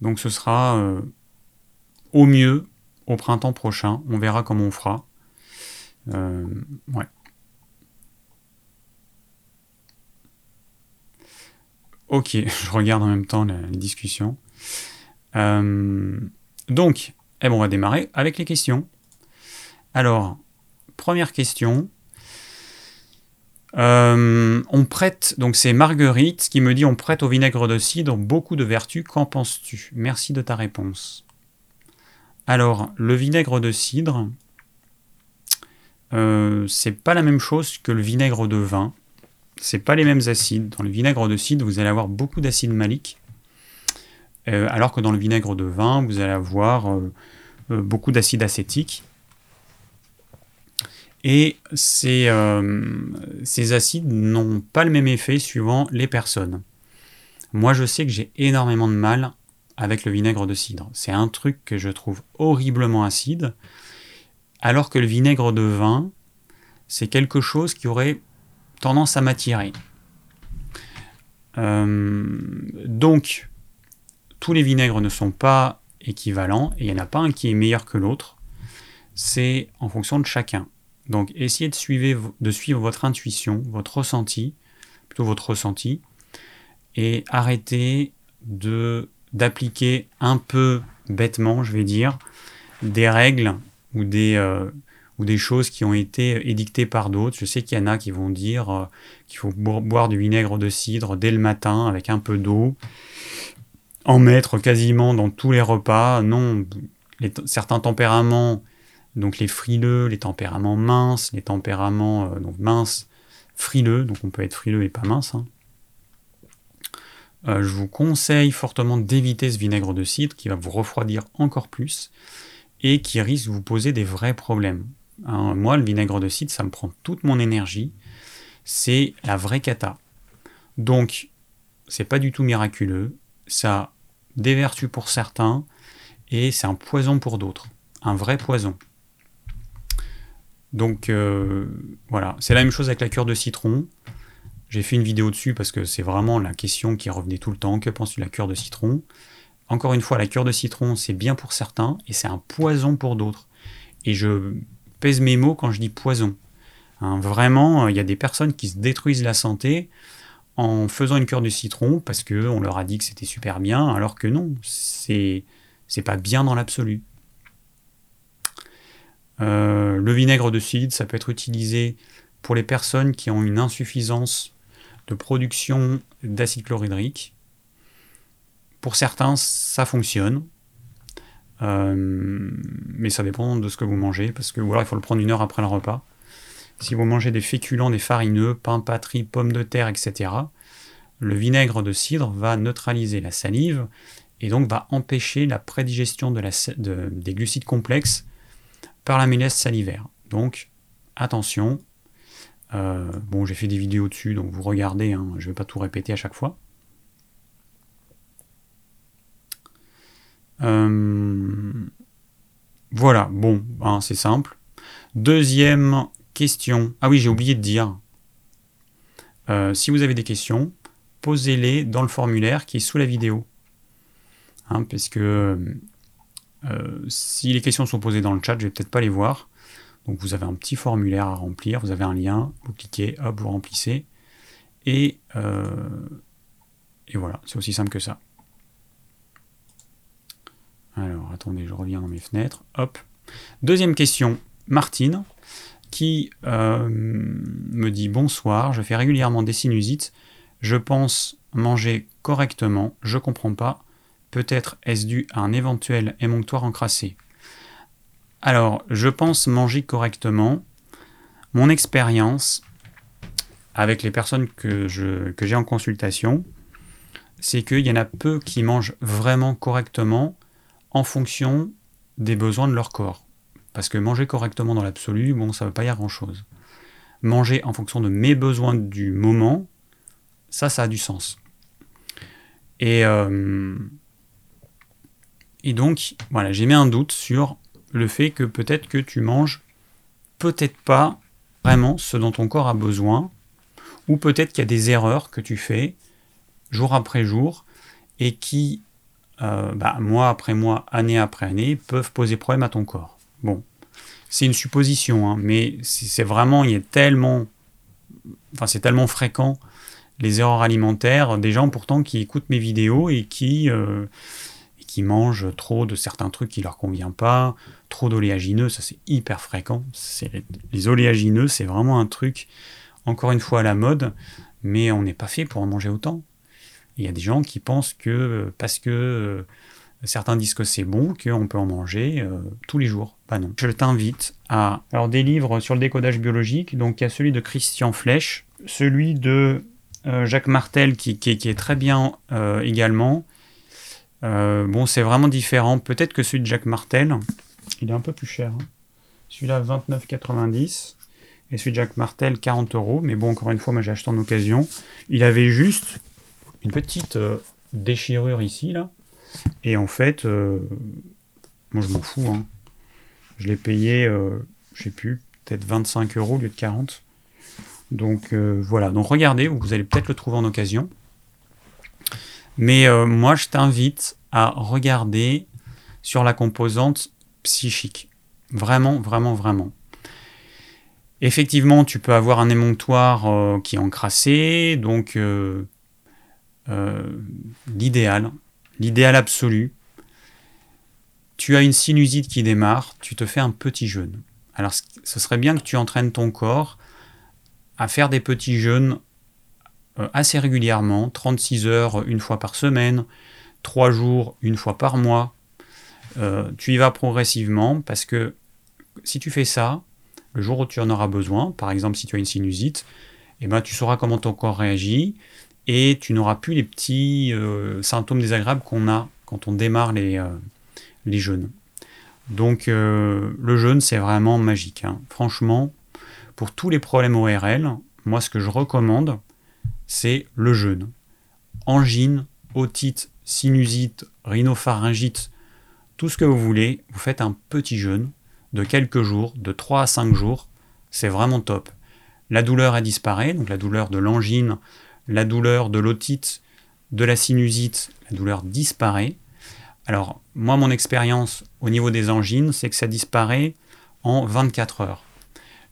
Donc ce sera euh, au mieux au printemps prochain. On verra comment on fera. Euh, ouais. Ok, je regarde en même temps la, discussion. Euh, donc, eh bon, on va démarrer avec les questions. Alors, première question. Euh, on prête, donc c'est Marguerite qui me dit on prête au vinaigre de cidre beaucoup de vertus, qu'en penses-tu? Merci de ta réponse. Alors, le vinaigre de cidre, euh, c'est pas la même chose que le vinaigre de vin. C'est pas les mêmes acides. Dans le vinaigre de cidre, vous allez avoir beaucoup d'acide malique, euh, alors que dans le vinaigre de vin, vous allez avoir beaucoup d'acide acétique. Et euh, ces, acides n'ont pas le même effet suivant les personnes. Moi, je sais que j'ai énormément de mal avec le vinaigre de cidre. C'est un truc que je trouve horriblement acide, alors que le vinaigre de vin, c'est quelque chose qui aurait tendance à m'attirer. Euh, donc, tous les vinaigres ne sont pas équivalents, et il n'y en a pas un qui est meilleur que l'autre. C'est en fonction de chacun. Donc essayez de suivre, votre intuition, votre ressenti, plutôt votre ressenti, et arrêtez d'appliquer un peu bêtement, je vais dire, des règles ou des, euh, ou des choses qui ont été édictées par d'autres. Je sais qu'il y en a qui vont dire euh, qu'il faut boire du vinaigre de cidre dès le matin avec un peu d'eau, en mettre quasiment dans tous les repas. Non, certains tempéraments donc les frileux, les tempéraments minces, les tempéraments euh, minces, frileux, donc on peut être frileux et pas mince. Hein. Euh, je vous conseille fortement d'éviter ce vinaigre de cidre qui va vous refroidir encore plus et qui risque de vous poser des vrais problèmes. Hein, moi, le vinaigre de cidre, ça me prend toute mon énergie. C'est la vraie cata. Donc, c'est pas du tout miraculeux. Ça a des vertus pour certains et c'est un poison pour d'autres. Un vrai poison. Donc voilà, c'est la même chose avec la cure de citron. J'ai fait une vidéo dessus parce que c'est vraiment la question qui revenait tout le temps. Que penses-tu de la cure de citron? Encore une fois, la cure de citron, c'est bien pour certains et c'est un poison pour d'autres. Et je pèse mes mots quand je dis poison. Hein, vraiment, il y a des personnes qui se détruisent la santé en faisant une cure de citron parce qu'on leur a dit que c'était super bien, alors que non, c'est c'est pas bien dans l'absolu. Euh, le vinaigre de cidre, ça peut être utilisé pour les personnes qui ont une insuffisance de production d'acide chlorhydrique. Pour certains, ça fonctionne. Euh, mais ça dépend de ce que vous mangez, parce que ou alors il faut le prendre une heure après le repas. Si vous mangez des féculents, des farineux, pain, patrie, pommes de terre, etc., le vinaigre de cidre va neutraliser la salive et donc va empêcher la prédigestion des glucides complexes par la mélèse salivaire. Donc attention, euh, bon, j'ai fait des vidéos dessus, donc vous regardez, hein, je ne vais pas tout répéter à chaque fois. Euh, voilà, bon, hein, c'est simple. Deuxième question. Ah oui, j'ai oublié de dire. Euh, si vous avez des questions, posez-les dans le formulaire qui est sous la vidéo. Hein, parce que si les questions sont posées dans le chat, je vais peut-être pas les voir. Donc vous avez un petit formulaire à remplir, vous avez un lien, vous cliquez, hop, vous remplissez. Euh, et voilà, c'est aussi simple que ça. Alors attendez, je reviens dans mes fenêtres. Hop. Deuxième question, Martine, qui euh, me dit bonsoir, je fais régulièrement des sinusites, je pense manger correctement, je comprends pas, peut-être est-ce dû à un éventuel émonctoire encrassé. Alors, je pense manger correctement. Mon expérience avec les personnes que, j'ai en consultation, c'est qu'il y en a peu qui mangent vraiment correctement en fonction des besoins de leur corps. Parce que manger correctement dans l'absolu, bon, ça ne veut pas dire grand-chose. Manger en fonction de mes besoins du moment, ça, ça a du sens. Et, euh, et donc, voilà, j'ai mis un doute sur le fait que peut-être que tu manges peut-être pas vraiment ce dont ton corps a besoin, ou peut-être qu'il y a des erreurs que tu fais jour après jour et qui, euh, bah, mois après mois, année après année, peuvent poser problème à ton corps. Bon, c'est une supposition, hein, mais c'est vraiment, il est tellement, enfin c'est tellement fréquent les erreurs alimentaires des gens pourtant qui écoutent mes vidéos et qui euh, qui mangent trop de certains trucs qui leur convient pas, trop d'oléagineux, ça c'est hyper fréquent. Les oléagineux, c'est vraiment un truc, encore une fois, à la mode, mais on n'est pas fait pour en manger autant. Il y a des gens qui pensent que parce que euh, certains disent que c'est bon, qu'on peut en manger euh, tous les jours. Pas non. Je t'invite à. Alors, des livres sur le décodage biologique, donc il y a celui de Christian Flech, celui de euh, Jacques Martel qui, est très bien également. Euh, bon, c'est vraiment différent. Peut-être que celui de Jacques Martel, il est un peu plus cher. Hein. Celui-là, 29,90. Et celui de Jacques Martel, 40 euros. Mais bon, encore une fois, moi j'ai acheté en occasion. Il avait juste petite euh, déchirure ici, là. Et en fait, euh, moi je m'en fous. Hein. Je l'ai payé, je sais plus, peut-être 25 euros au lieu de 40. Donc voilà. Donc regardez, vous allez peut-être le trouver en occasion. Mais euh, moi, je t'invite à regarder sur la composante psychique. Vraiment, vraiment, vraiment. Effectivement, tu peux avoir un émonctoire euh, qui est encrassé, donc euh, l'idéal, l'idéal absolu. Tu as une sinusite qui démarre, tu te fais un petit jeûne. Alors, ce serait bien que tu entraînes ton corps à faire des petits jeûnes euh, assez régulièrement, 36 heures une fois par semaine, 3 jours une fois par mois. Euh, tu y vas progressivement parce que si tu fais ça, le jour où tu en auras besoin, par exemple si tu as une sinusite, eh ben, tu sauras comment ton corps réagit et tu n'auras plus les petits euh, symptômes désagréables qu'on a quand on démarre les, les jeûnes. Donc le jeûne, c'est vraiment magique. Hein. Franchement, pour tous les problèmes ORL, moi ce que je recommande, c'est le jeûne. Angine, otite, sinusite, rhinopharyngite, tout ce que vous voulez, vous faites un petit jeûne de quelques jours, de 3 à 5 jours, C'est vraiment top. La douleur a disparu, donc la douleur de l'angine, la douleur de l'otite, de la sinusite, la douleur disparaît. Alors, moi, mon expérience au niveau des angines, c'est que ça disparaît en 24 heures.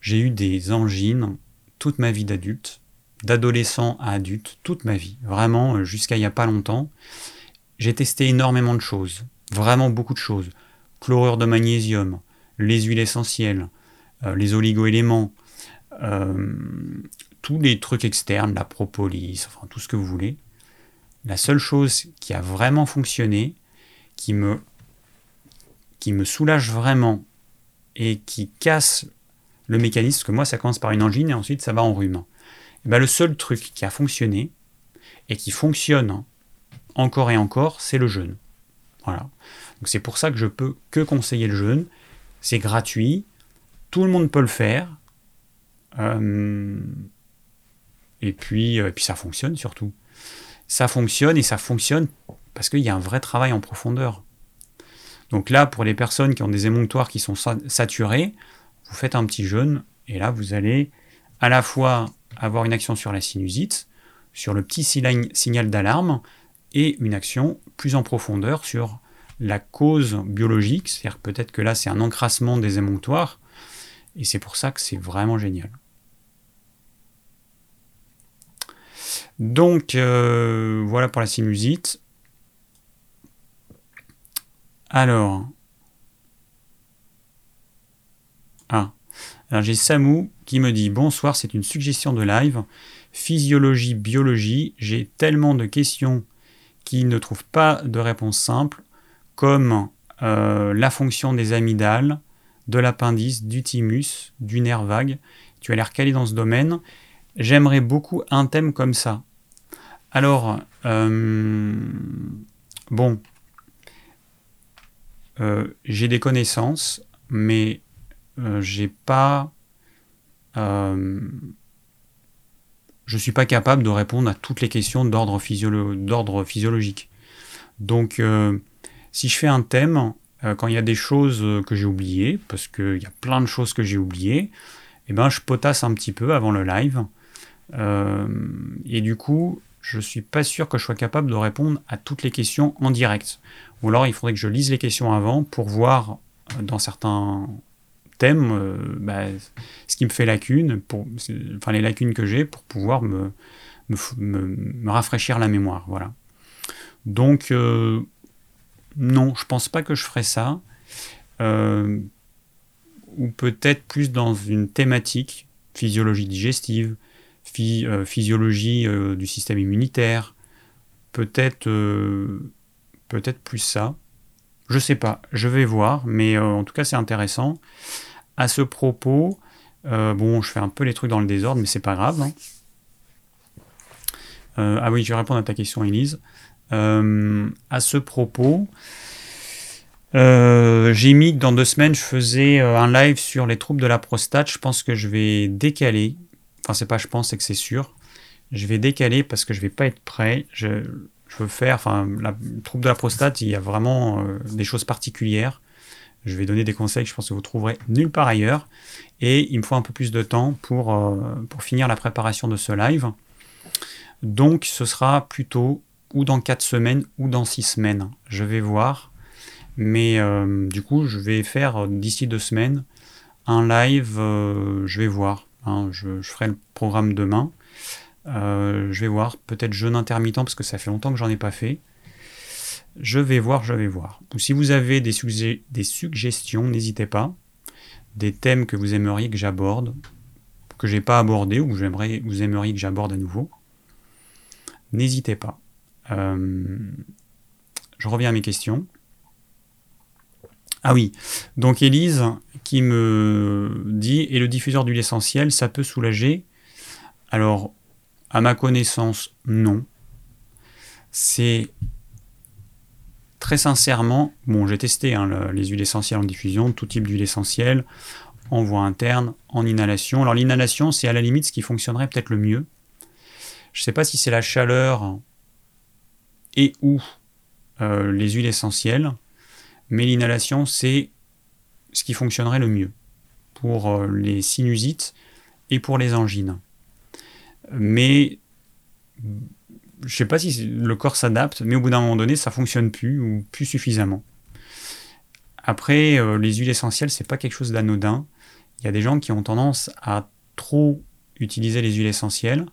J'ai eu des angines toute ma vie d'adulte, d'adolescent à adulte, toute ma vie, vraiment jusqu'à il n'y a pas longtemps. J'ai testé énormément de choses, vraiment beaucoup de choses. Chlorure de magnésium, les huiles essentielles, euh, les oligoéléments, euh, tous les trucs externes, la propolis, enfin tout ce que vous voulez. La seule chose qui a vraiment fonctionné, qui me, qui me soulage vraiment et qui casse le mécanisme, parce que moi ça commence par une angine et ensuite ça va en rhume. Et ben, le seul truc qui a fonctionné et qui fonctionne encore et encore, c'est le jeûne. Voilà. Donc c'est pour ça que je peux que conseiller le jeûne. C'est gratuit, tout le monde peut le faire. Euh, et puis, euh, puis ça fonctionne surtout. Ça fonctionne et ça fonctionne parce qu'il y a un vrai travail en profondeur. Donc là, pour les personnes qui ont des émonctoires qui sont saturés, vous faites un petit jeûne et là, vous allez à la fois avoir une action sur la sinusite, sur le petit signal d'alarme et une action plus en profondeur sur la cause biologique, c'est-à-dire peut-être que là c'est un encrassement des émonctoires, et c'est pour ça que c'est vraiment génial. Donc euh, voilà pour la sinusite. Alors. Ah. J'ai Samu qui me dit Bonsoir, c'est une suggestion de live. Physiologie, biologie, j'ai tellement de questions qui ne trouvent pas de réponse simple, comme euh, la fonction des amygdales, de l'appendice, du thymus, du nerf vague. Tu as l'air calé dans ce domaine. J'aimerais beaucoup un thème comme ça. Alors, euh, bon, euh, j'ai des connaissances, mais euh, j'ai pas. je suis pas capable de répondre à toutes les questions d'ordre physiologique. Donc, si je fais un thème, quand il y a des choses que j'ai oubliées, parce qu'il y a plein de choses que j'ai oubliées, eh ben, je potasse un petit peu avant le live. Et du coup, je ne suis pas sûr que je sois capable de répondre à toutes les questions en direct. Ou alors il faudrait que je lise les questions avant pour voir euh, dans certains thèmes euh, bah, ce qui me fait lacune, enfin les lacunes que j'ai pour pouvoir me, rafraîchir la mémoire. Voilà. Donc euh, non, je pense pas que je ferai ça. ou peut-être plus dans une thématique, physiologie digestive, euh, physiologie euh, du système immunitaire, peut-être euh, peut-être plus ça. Je sais pas, je vais voir, mais en tout cas c'est intéressant. À ce propos, bon, je fais un peu les trucs dans le désordre, mais c'est pas grave. Hein. ah oui, je vais répondre à ta question, Elise. à ce propos, j'ai mis que dans deux semaines, je faisais un live sur les troubles de la prostate. Je pense que je vais décaler Enfin, c'est pas je pense, c'est que c'est sûr. Je vais décaler parce que je vais pas être prêt. Je, veux faire, enfin, la trouble de la prostate, il y a vraiment euh, des choses particulières. Je vais donner des conseils que je pense que vous trouverez nulle part ailleurs. Et il me faut un peu plus de temps pour, euh, pour finir la préparation de ce live. Donc ce sera plutôt ou dans 4 semaines ou dans 6 semaines. Je vais voir. Mais euh, du coup, je vais faire d'ici 2 semaines un live, je vais voir. Hein, je, ferai le programme demain. Euh, je vais voir, peut-être jeûne intermittent parce que ça fait longtemps que j'en ai pas fait. Je vais voir, je vais voir. Si vous avez des, des suggestions, n'hésitez pas. Des thèmes que vous aimeriez que j'aborde, que j'ai pas abordé ou que vous aimeriez que j'aborde à nouveau. N'hésitez pas. Euh, je reviens à mes questions. Ah oui, donc Élise qui me dit et le diffuseur d'huile essentielle, ça peut soulager? Alors, à ma connaissance, non. C'est très sincèrement, bon, j'ai testé hein, les huiles essentielles en diffusion, tout type d'huile essentielle, en voie interne, en inhalation. Alors l'inhalation, c'est à la limite ce qui fonctionnerait peut-être le mieux. Je ne sais pas si c'est la chaleur et ou euh, les huiles essentielles mais l'inhalation, c'est ce qui fonctionnerait le mieux. pour euh, les sinusites et pour les angines. Mais je ne sais pas si le corps s'adapte, mais au bout d'un moment donné, ça fonctionne plus ou plus suffisamment. Après, euh, les huiles essentielles, c'est pas quelque chose d'anodin. Il y a des gens qui ont tendance à trop utiliser les huiles essentielles.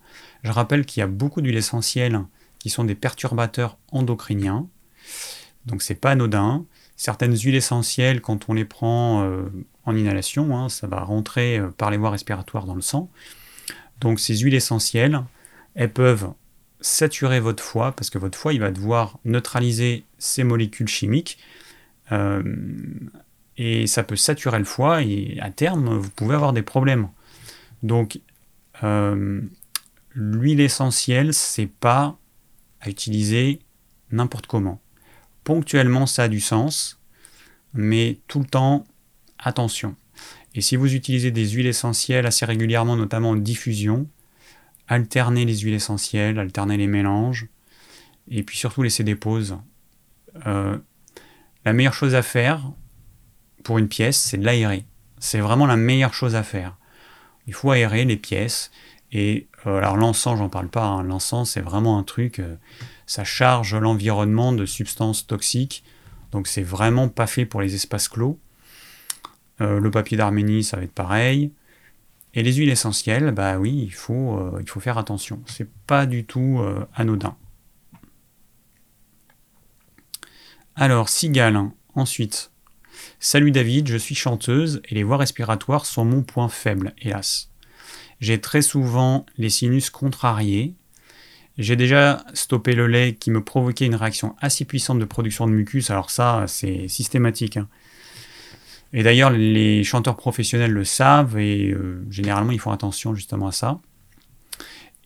Je rappelle qu'il y a beaucoup d'huiles essentielles qui sont des perturbateurs endocriniens. Donc c'est pas anodin. Certaines huiles essentielles, quand on les prend euh, en inhalation, hein, ça va rentrer euh, par les voies respiratoires dans le sang. Donc ces huiles essentielles, elles peuvent saturer votre foie, parce que votre foie, il va devoir neutraliser ces molécules chimiques. Euh, et ça peut saturer le foie, et à terme, vous pouvez avoir des problèmes. Donc, l'huile essentielle, c'est pas à utiliser n'importe comment. Ponctuellement, ça a du sens, mais tout le temps, attention. Et si vous utilisez des huiles essentielles assez régulièrement, notamment en diffusion, alternez les huiles essentielles, alternez les mélanges, et puis surtout laissez des pauses. Euh, la meilleure chose à faire pour une pièce, c'est de l'aérer. C'est vraiment la meilleure chose à faire. Il faut aérer les pièces. Et euh, alors l'encens, j'en parle pas. Hein. L'encens, c'est vraiment un truc. Euh, ça charge l'environnement de substances toxiques. Donc c'est vraiment pas fait pour les espaces clos. Euh, le papier d'Arménie, ça va être pareil. Et les huiles essentielles, bah oui, il faut, euh, il faut faire attention. C'est pas du tout euh, anodin. Alors, cigale, ensuite. Salut David, je suis chanteuse et les voies respiratoires sont mon point faible, hélas. J'ai très souvent les sinus contrariés j'ai déjà stoppé le lait qui me provoquait une réaction assez puissante de production de mucus. Alors ça, c'est systématique. Hein. Et d'ailleurs, les chanteurs professionnels le savent et euh, généralement, ils font attention justement à ça.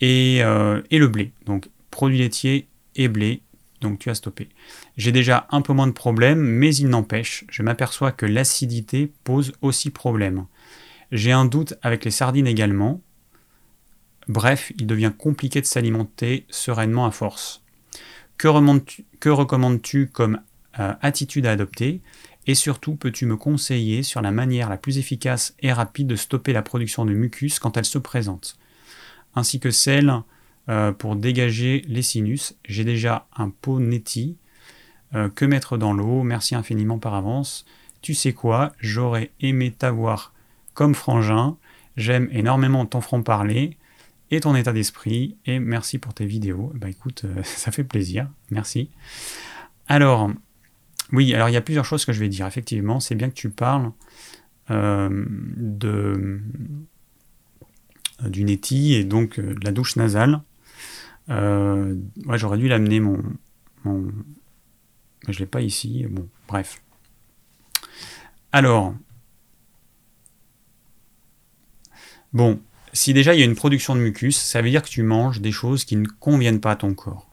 Et, euh, et, le blé, donc produits laitiers et blé, donc tu as stoppé. J'ai déjà un peu moins de problèmes, mais il n'empêche, je m'aperçois que l'acidité pose aussi problème. J'ai un doute avec les sardines également, Bref, il devient compliqué de s'alimenter sereinement à force. Que, recommandes-tu comme euh, attitude à adopter? Et surtout, peux-tu me conseiller sur la manière la plus efficace et rapide de stopper la production de mucus quand elle se présente? Ainsi que celle euh, pour dégager les sinus. J'ai déjà un pot neti. Euh, que mettre dans l'eau Merci infiniment par avance. Tu sais quoi? J'aurais aimé t'avoir comme frangin. J'aime énormément ton franc-parler et ton état d'esprit. Et merci pour tes vidéos. Bah écoute, euh, ça fait plaisir. Merci. Alors, oui, alors il y a plusieurs choses que je vais dire. Effectivement, c'est bien que tu parles euh, de du neti et donc euh, de la douche nasale. j'aurais dû l'amener mon, mon... Je l'ai pas ici. Bon, bref. Alors, bon, si déjà il y a une production de mucus, ça veut dire que tu manges des choses qui ne conviennent pas à ton corps.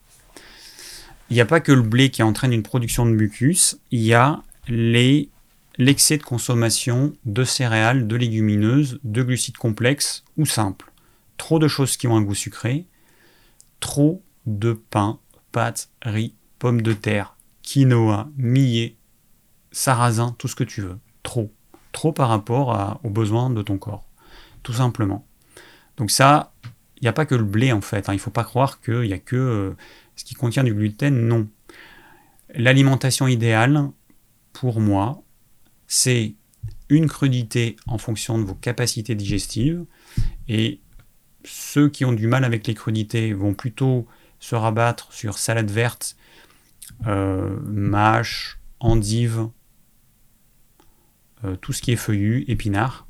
Il n'y a pas que le blé qui entraîne une production de mucus, il y a l'excès de consommation de céréales, de légumineuses, de glucides complexes ou simples. Trop de choses qui ont un goût sucré, trop de pain, pâtes, riz, pommes de terre, quinoa, millet, sarrasin, tout ce que tu veux. Trop. Trop par rapport aux besoins de ton corps. Tout simplement. Donc ça, il n'y a pas que le blé en fait. Hein. Il ne faut pas croire qu'il n'y a que euh, ce qui contient du gluten. Non. L'alimentation idéale, pour moi, c'est une crudité en fonction de vos capacités digestives. Et ceux qui ont du mal avec les crudités vont plutôt se rabattre sur salade verte, euh, mâche, endive, euh, tout ce qui est feuillu, épinards.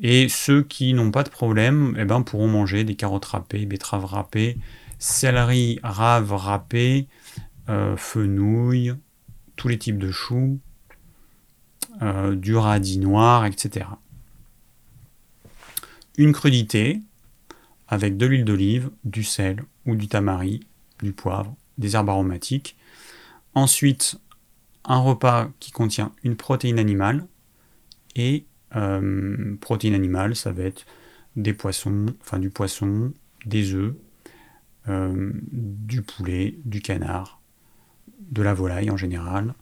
Et ceux qui n'ont pas de problème eh ben, pourront manger des carottes râpées, betteraves râpées, céleri rave râpé, euh, fenouil, tous les types de choux, euh, du radis noir, etc. Une crudité avec de l'huile d'olive, du sel ou du tamari, du poivre, des herbes aromatiques. Ensuite, un repas qui contient une protéine animale et euh, protéines animales, ça va être des poissons, enfin du poisson, des œufs, euh, du poulet, du canard, de la volaille en général,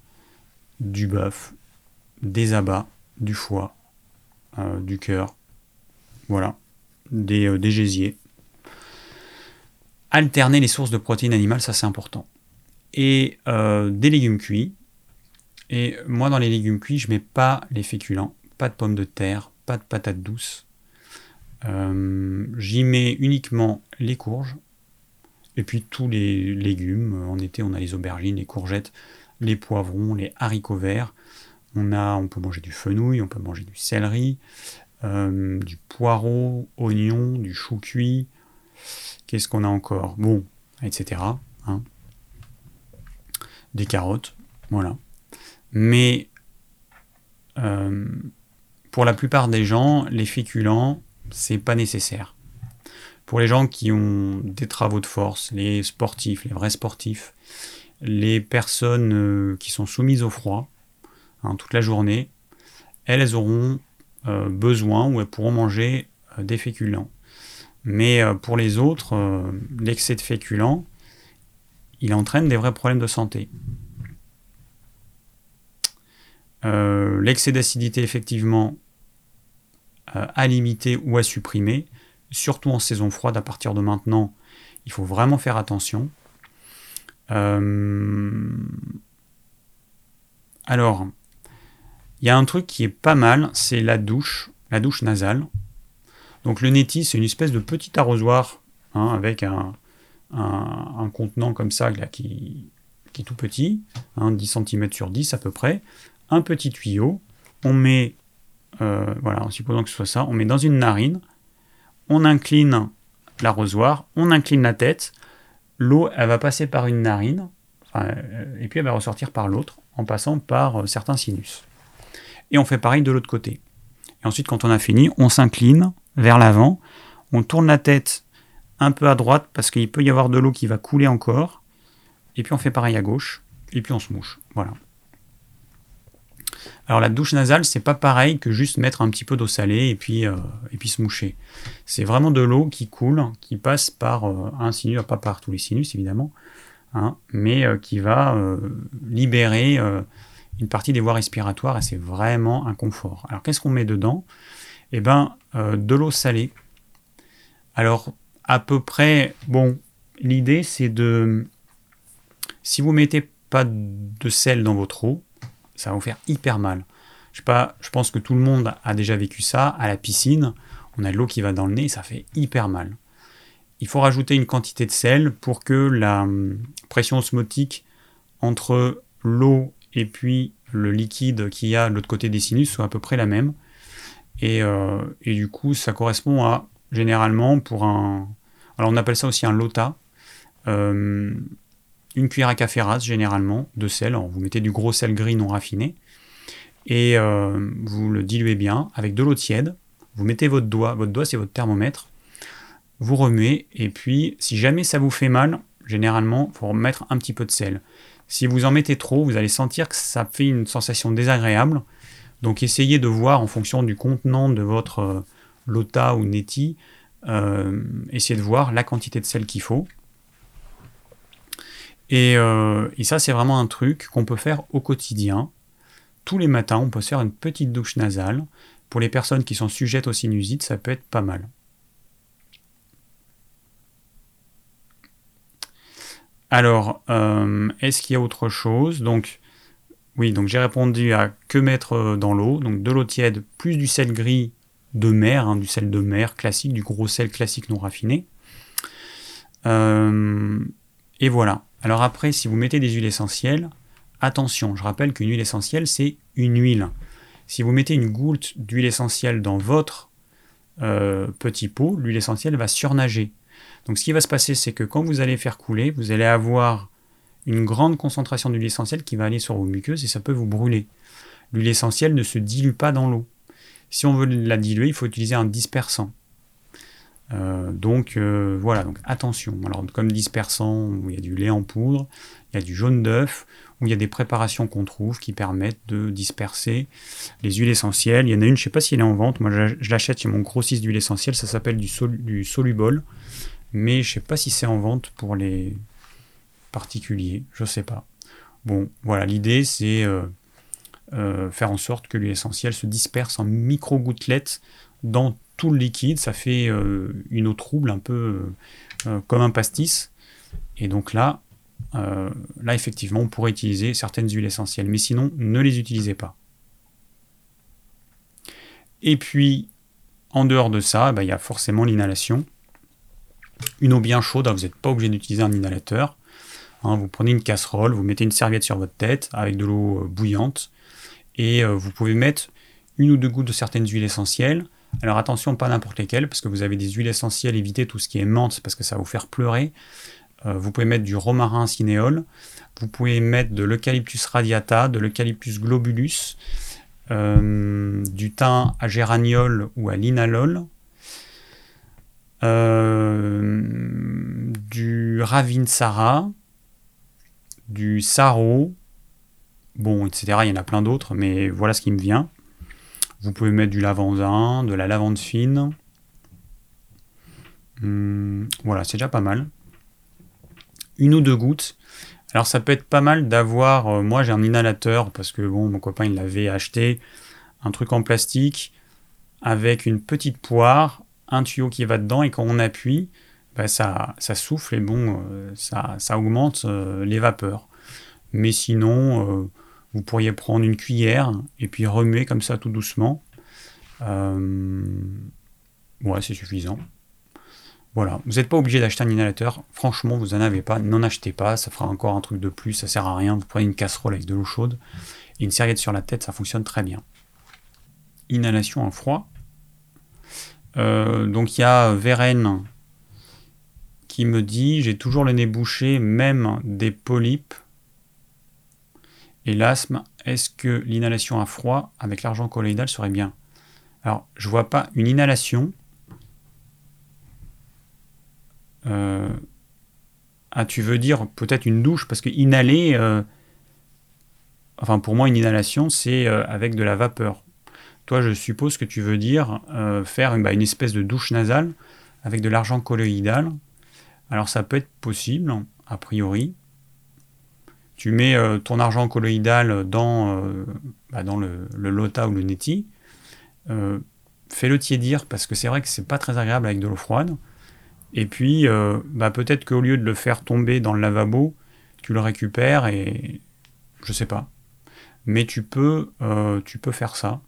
du bœuf, des abats, du foie, du cœur, voilà, des, des gésiers. Alterner les sources de protéines animales, ça c'est important. Et des légumes cuits. Et moi, dans les légumes cuits, je mets pas les féculents, pas de pommes de terre, pas de patates douces. J'y mets uniquement les courges, et puis tous les légumes. En été, on a les aubergines, les courgettes, les poivrons, les haricots verts. On, a, on peut manger du fenouil, on peut manger du céleri, euh, du poireau, oignon, du chou cuit. Qu'est-ce qu'on a encore? Bon, etc. Hein. Des carottes, voilà. Mais euh, pour la plupart des gens, les féculents, c'est pas nécessaire. Pour les gens qui ont des travaux de force, les sportifs, les vrais sportifs, les personnes euh, qui sont soumises au froid hein, toute la journée, elles auront euh, besoin ou elles pourront manger euh, des féculents. Mais pour les autres, l'excès de féculents, il entraîne des vrais problèmes de santé. l'excès d'acidité, effectivement, à limiter ou à supprimer, surtout en saison froide à partir de maintenant, il faut vraiment faire attention. Euh, alors, il y a un truc qui est pas mal, c'est la douche, la douche nasale. Donc le neti, c'est une espèce de petit arrosoir hein, avec un, contenant comme ça qui, qui, est tout petit, 10 hein, cm sur 10 à peu près, un petit tuyau, on met, euh, voilà, en supposant que ce soit ça, on met dans une narine, on incline l'arrosoir, on incline la tête, l'eau, elle va passer par une narine, euh, et puis elle va ressortir par l'autre, en passant par euh, certains sinus. Et on fait pareil de l'autre côté. Et ensuite, quand on a fini, on s'incline vers l'avant, on tourne la tête un peu à droite, parce qu'il peut y avoir de l'eau qui va couler encore, et puis on fait pareil à gauche, et puis on se mouche. Voilà. Alors la douche nasale, c'est pas pareil que juste mettre un petit peu d'eau salée et puis, euh, et puis se moucher. C'est vraiment de l'eau qui coule, qui passe par euh, un sinus, pas par tous les sinus évidemment, hein, mais euh, qui va libérer une partie des voies respiratoires et c'est vraiment un confort. Alors qu'est-ce qu'on met dedans? Eh bien, de l'eau salée. Alors à peu près, bon, l'idée c'est de... Si vous mettez pas de sel dans votre eau, ça va vous faire hyper mal. Je sais pas, je pense que tout le monde a déjà vécu ça à la piscine. On a de l'eau qui va dans le nez, ça fait hyper mal. Il faut rajouter une quantité de sel pour que la hum, pression osmotique entre l'eau et puis le liquide qu'il y a de l'autre côté des sinus soit à peu près la même. Et, euh, du coup, ça correspond à généralement pour un. Alors on appelle ça aussi un lota. Euh, une cuillère à café rase généralement de sel. vous mettez du gros sel gris non raffiné et euh, vous le diluez bien avec de l'eau tiède. Vous mettez votre doigt, votre doigt c'est votre thermomètre. Vous remuez et puis si jamais ça vous fait mal, généralement faut remettre un petit peu de sel. Si vous en mettez trop, vous allez sentir que ça fait une sensation désagréable. Donc essayez de voir en fonction du contenant de votre euh, lota ou neti, euh, essayez de voir la quantité de sel qu'il faut. Euh, et, ça, c'est vraiment un truc qu'on peut faire au quotidien. Tous les matins, on peut se faire une petite douche nasale. Pour les personnes qui sont sujettes aux sinusites, ça peut être pas mal. Alors, euh, est-ce qu'il y a autre chose? Donc, oui, donc j'ai répondu à que mettre euh, dans l'eau? Donc de l'eau tiède plus du sel gris de mer, hein, du sel de mer classique, du gros sel classique non raffiné. et voilà. Alors après, si vous mettez des huiles essentielles, attention, je rappelle qu'une huile essentielle, c'est une huile. Si vous mettez une goutte d'huile essentielle dans votre euh, petit pot, l'huile essentielle va surnager. Donc ce qui va se passer, c'est que quand vous allez faire couler, vous allez avoir une grande concentration d'huile essentielle qui va aller sur vos muqueuses et ça peut vous brûler. L'huile essentielle ne se dilue pas dans l'eau. Si on veut la diluer, il faut utiliser un dispersant. Euh, donc euh, voilà, donc attention. Alors comme dispersant, il y a du lait en poudre, il y a du jaune d'œuf, où il y a des préparations qu'on trouve qui permettent de disperser les huiles essentielles. Il y en a une, je ne sais pas si elle est en vente, moi je, l'achète chez mon grossiste d'huile essentielle, ça s'appelle du, du solubol, mais je ne sais pas si c'est en vente pour les particuliers, je ne sais pas. Bon, voilà, l'idée c'est euh, faire en sorte que l'huile essentielle se disperse en micro-gouttelettes dans tout le liquide. Ça fait euh, une eau trouble, un peu euh, comme un pastis. Et donc là, là, effectivement, on pourrait utiliser certaines huiles essentielles. Mais sinon, ne les utilisez pas. Et puis, en dehors de ça, bah, il y a forcément l'inhalation. Une eau bien chaude, hein, vous n'êtes pas obligé d'utiliser un inhalateur. Hein, vous prenez une casserole, vous mettez une serviette sur votre tête avec de l'eau euh, bouillante et euh, vous pouvez mettre une ou deux gouttes de certaines huiles essentielles. Alors attention, pas n'importe lesquelles, parce que vous avez des huiles essentielles, évitez tout ce qui est menthe, parce que ça va vous faire pleurer. Euh, vous pouvez mettre du romarin cinéole, vous pouvez mettre de l'eucalyptus radiata, de l'eucalyptus globulus, du thym à géraniol ou à linalol, du ravinsara, du sarro, bon, etc. Il y en a plein d'autres, mais voilà ce qui me vient. Vous pouvez mettre du lavandin, de la lavande fine. Hum, voilà, c'est déjà pas mal. Une ou deux gouttes. Alors ça peut être pas mal d'avoir, euh, moi j'ai un inhalateur parce que bon, mon copain il l'avait acheté, un truc en plastique avec une petite poire, un tuyau qui va dedans et quand on appuie, bah, ça, ça, souffle et bon, euh, ça, ça, augmente euh, les vapeurs. Mais sinon, vous pourriez prendre une cuillère et puis remuer comme ça tout doucement. ouais, c'est suffisant. Voilà, vous n'êtes pas obligé d'acheter un inhalateur. Franchement, vous n'en avez pas, n'en achetez pas. Ça fera encore un truc de plus, ça sert à rien. Vous prenez une casserole avec de l'eau chaude et une serviette sur la tête, ça fonctionne très bien. Inhalation en froid. donc il y a Vérène qui me dit j'ai toujours le nez bouché, même des polypes. Et l'asthme, est-ce que l'inhalation à froid avec l'argent colloïdal serait bien? Alors, je vois pas une inhalation. Euh, ah, tu veux dire peut-être une douche Parce que inhaler, euh, enfin pour moi, une inhalation, c'est euh, avec de la vapeur. Toi, je suppose que tu veux dire faire bah, une espèce de douche nasale avec de l'argent colloïdal alors ça peut être possible, a priori. Tu mets euh, ton argent colloïdal dans, euh, bah, le, Lota ou le Neti. Euh, fais-le tiédir parce que c'est vrai que c'est pas très agréable avec de l'eau froide. Et puis bah, peut-être qu'au lieu de le faire tomber dans le lavabo, tu le récupères et je sais pas. Mais tu peux, tu peux faire ça.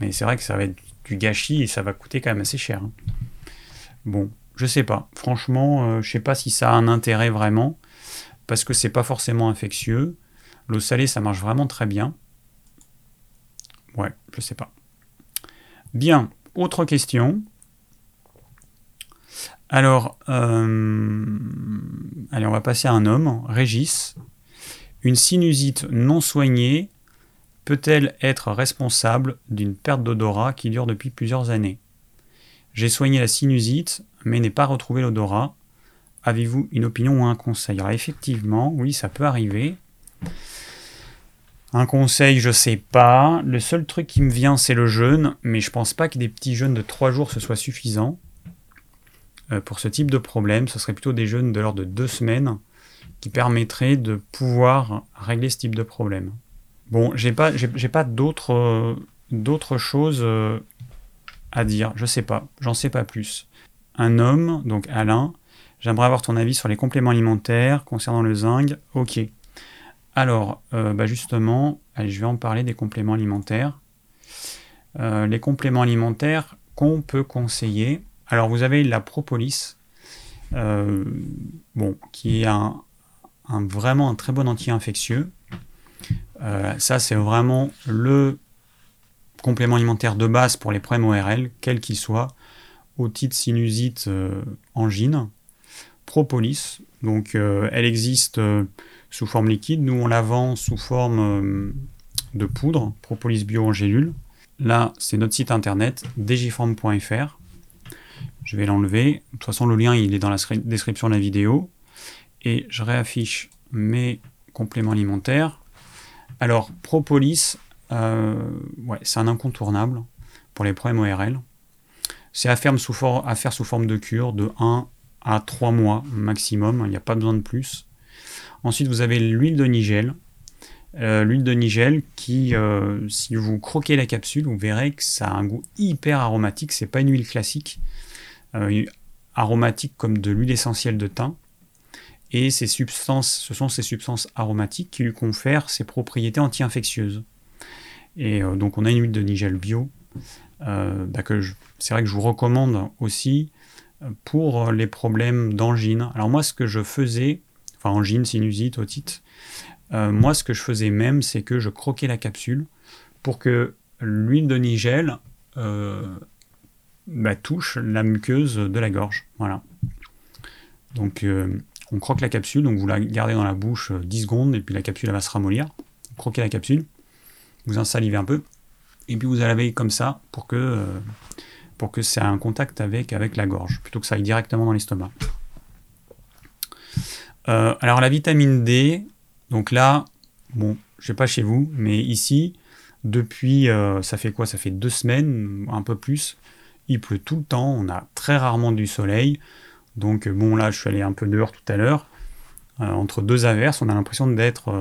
Mais c'est vrai que ça va être du gâchis et ça va coûter quand même assez cher. Hein. Bon, je sais pas. Franchement, je sais pas si ça a un intérêt vraiment, parce que c'est pas forcément infectieux. L'eau salée, ça marche vraiment très bien. Ouais, je sais pas. Bien, autre question. Alors, euh, allez, on va passer à un homme, Régis. Une sinusite non soignée peut-elle être responsable d'une perte d'odorat qui dure depuis plusieurs années? J'ai soigné la sinusite, mais n'est pas retrouvé l'odorat. Avez-vous une opinion ou un conseil? Alors effectivement, oui, ça peut arriver. Un conseil, je sais pas. Le seul truc qui me vient, c'est le jeûne, mais je pense pas que des petits jeûnes de 3 jours ce soit suffisant. Euh, pour ce type de problème, ce serait plutôt des jeûnes de l'ordre de 2 semaines qui permettraient de pouvoir régler ce type de problème. Bon, j'ai pas, j'ai, pas d'autres, d'autres choses euh, à dire. Je sais pas, j'en sais pas plus un homme, donc Alain. J'aimerais avoir ton avis sur les compléments alimentaires concernant le zinc. Ok. Alors, euh, bah justement, je vais en parler des compléments alimentaires. Euh, les compléments alimentaires qu'on peut conseiller. Alors, vous avez la propolis, euh, bon, qui est un, vraiment un très bon anti-infectieux. ça, c'est vraiment le complément alimentaire de base pour les problèmes ORL, quels qu'ils soient otite, sinusite, angine. Propolis, donc euh, elle existe euh, sous forme liquide. Nous, on la vend sous forme de poudre, Propolis Bio en gélule. Là, c'est notre site internet, digiform.fr. Je vais l'enlever. De toute façon, le lien, il est dans la description de la vidéo. Et je réaffiche mes compléments alimentaires. Alors, Propolis, c'est un incontournable pour les problèmes ORL. C'est à faire sous forme de cure de 1 à 3 mois maximum, il n'y a pas besoin de plus. Ensuite, vous avez l'huile de nigel. l'huile de Nigel qui, si vous croquez la capsule, vous verrez que ça a un goût hyper aromatique. C'est pas une huile classique, aromatique comme de l'huile essentielle de thym. Et ces substances, ce sont ces substances aromatiques qui lui confèrent ses propriétés anti-infectieuses. Et donc on a une huile de Nigel bio euh, bah, c'est vrai que je vous recommande aussi euh, pour les problèmes d'angine. Alors moi, ce que je faisais, enfin angine, sinusite, otite, euh, moi, ce que je faisais même, c'est que je croquais la capsule pour que l'huile de nigel bah, touche la muqueuse de la gorge. Voilà. Donc, on croque la capsule, donc vous la gardez dans la bouche 10 secondes, et puis la capsule va se ramollir. Croquez la capsule, vous en salivez un peu, et puis vous la lavez comme ça pour que, euh, pour que ça ait un contact avec, avec la gorge, plutôt que ça aille directement dans l'estomac. Euh, alors la vitamine D, donc là, bon, je sais pas chez vous, mais ici, depuis, euh, ça fait quoi? Ça fait deux semaines, un peu plus. Il pleut tout le temps, on a très rarement du soleil. Donc bon, là, je suis allé un peu dehors tout à l'heure. entre deux averses, on a l'impression d'être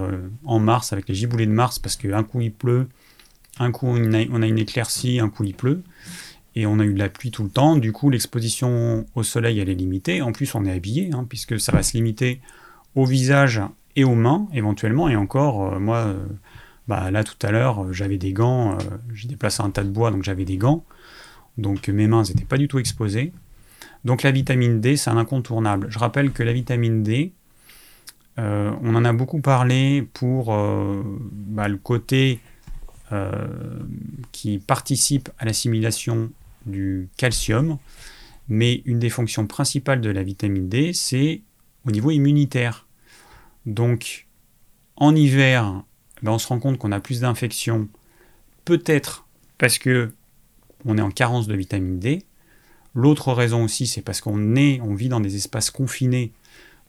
en mars avec les giboulées de mars parce qu'un coup il pleut, un coup, on a, une éclaircie, un coup, il pleut. Et on a eu de la pluie tout le temps. Du coup, l'exposition au soleil, elle est limitée. En plus, on est habillé, hein, puisque ça va se limiter au visage et aux mains, éventuellement. Et encore, euh, moi, euh, bah, là, tout à l'heure, euh, j'avais des gants. J'ai déplacé un tas de bois, donc j'avais des gants. Donc mes mains n'étaient pas du tout exposées. Donc la vitamine D, c'est un incontournable. Je rappelle que la vitamine D, on en a beaucoup parlé pour bah, le côté qui participent à l'assimilation du calcium, mais une des fonctions principales de la vitamine D, c'est au niveau immunitaire. Donc, en hiver, ben, on se rend compte qu'on a plus d'infections, peut-être parce que on est en carence de vitamine D. L'autre raison aussi, c'est parce qu'on est, on vit dans des espaces confinés,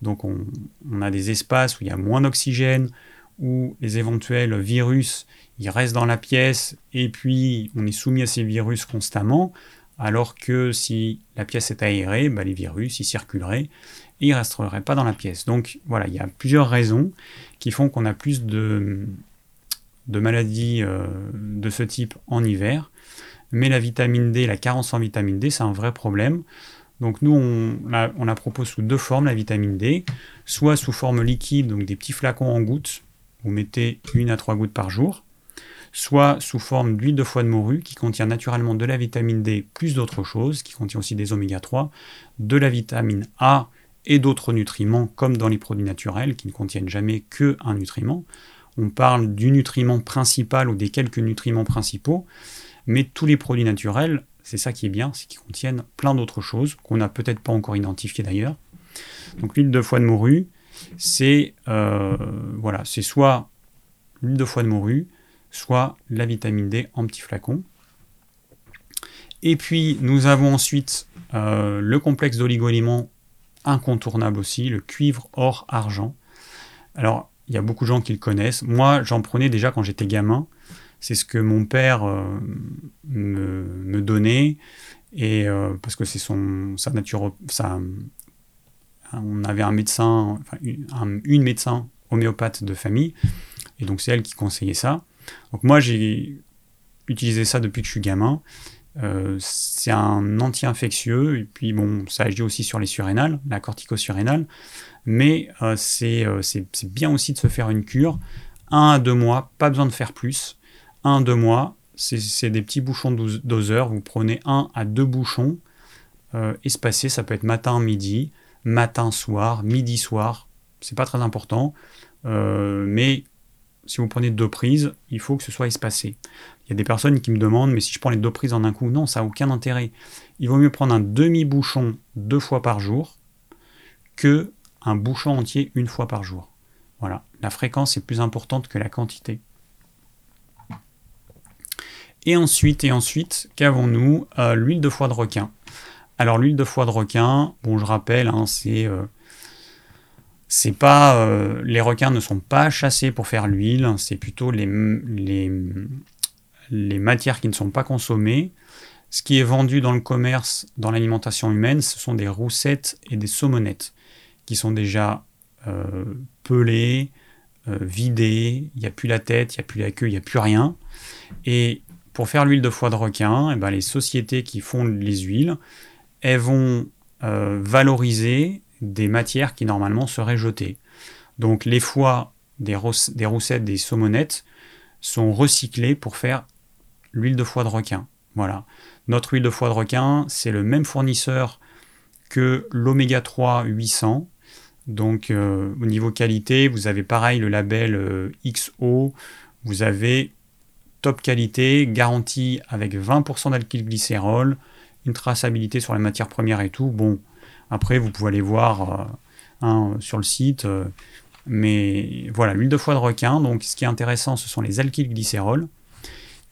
donc on, on a des espaces où il y a moins d'oxygène, où les éventuels virus ils restent dans la pièce et puis on est soumis à ces virus constamment, alors que si la pièce est aérée, bah, les virus ils circuleraient et ils ne resteraient pas dans la pièce. Donc voilà, il y a plusieurs raisons qui font qu'on a plus de, maladies euh, de ce type en hiver. Mais la vitamine D, la carence en vitamine D, c'est un vrai problème. Donc nous, on on la propose sous deux formes, la vitamine D, soit sous forme liquide, donc des petits flacons en gouttes, vous mettez une à trois gouttes par jour, soit sous forme d'huile de foie de morue qui contient naturellement de la vitamine D plus d'autres choses, qui contient aussi des oméga 3, de la vitamine A et d'autres nutriments comme dans les produits naturels qui ne contiennent jamais que un nutriment. On parle du nutriment principal ou des quelques nutriments principaux, mais tous les produits naturels, c'est ça qui est bien, c'est qu'ils contiennent plein d'autres choses qu'on n'a peut-être pas encore identifiées d'ailleurs. Donc l'huile de foie de morue, c'est euh, voilà, c'est soit l'huile de foie de morue, soit la vitamine D en petit flacon. Et puis nous avons ensuite euh, le complexe d'oligo-éléments incontournable aussi, le cuivre, or, argent. Alors il y a beaucoup de gens qui le connaissent. Moi j'en prenais déjà quand j'étais gamin. C'est ce que mon père euh, me, donnait et parce que c'est son sa nature on avait un médecin, une, médecin homéopathe de famille, et donc c'est elle qui conseillait ça. Donc moi j'ai utilisé ça depuis que je suis gamin. Euh, c'est un anti-infectieux, et puis bon, ça agit aussi sur les surrénales, la cortico-surrénale, mais euh, euh, c'est bien aussi de se faire une cure. Un à deux mois, pas besoin de faire plus. Un à deux mois, c'est des peteurs bouchons doseurs, vous prenez un à deux bouchons espacés, ça peut être matin, midi, matin, soir, midi, soir. C'est pas très important. Mais si vous prenez deux prises, il faut que ce soit espacé. Il y a des personnes qui me demandent, mais si je prends les deux prises en un coup, non, ça n'a aucun intérêt. Il vaut mieux prendre un demi-bouchon deux fois par jour que un bouchon entier une fois par jour. Voilà, la fréquence est plus importante que la quantité. Et ensuite, et ensuite, qu'avons-nous? Euh, L'huile de foie de requin. Alors l'huile de foie de requin, bon je rappelle, hein, c'est euh, c'est pas euh, les requins ne sont pas chassés pour faire l'huile, c'est plutôt les, les, les, matières qui ne sont pas consommées. Ce qui est vendu dans le commerce, dans l'alimentation humaine, ce sont des roussettes et des saumonettes qui sont déjà euh, pelées, vidé, il n'y a plus la tête, il n'y a plus la queue, il n'y a plus rien. Et pour faire l'huile de foie de requin, eh ben, les sociétés qui font les huiles, elles vont valoriser des matières qui normalement seraient jetées. Donc les foies des, roussettes, des saumonettes sont recyclés pour faire l'huile de foie de requin. Voilà. Notre huile de foie de requin, c'est le même fournisseur que l'oméga 3 800. Donc euh, au niveau qualité, vous avez pareil le label euh, XO, vous avez top qualité, garantie avec 20% d'alkylglycérol, une traçabilité sur les matières premières et tout. Bon, après vous pouvez aller voir euh, hein, sur le site. mais voilà, l'huile de foie de requin, donc ce qui est intéressant, ce sont les alkylglycérols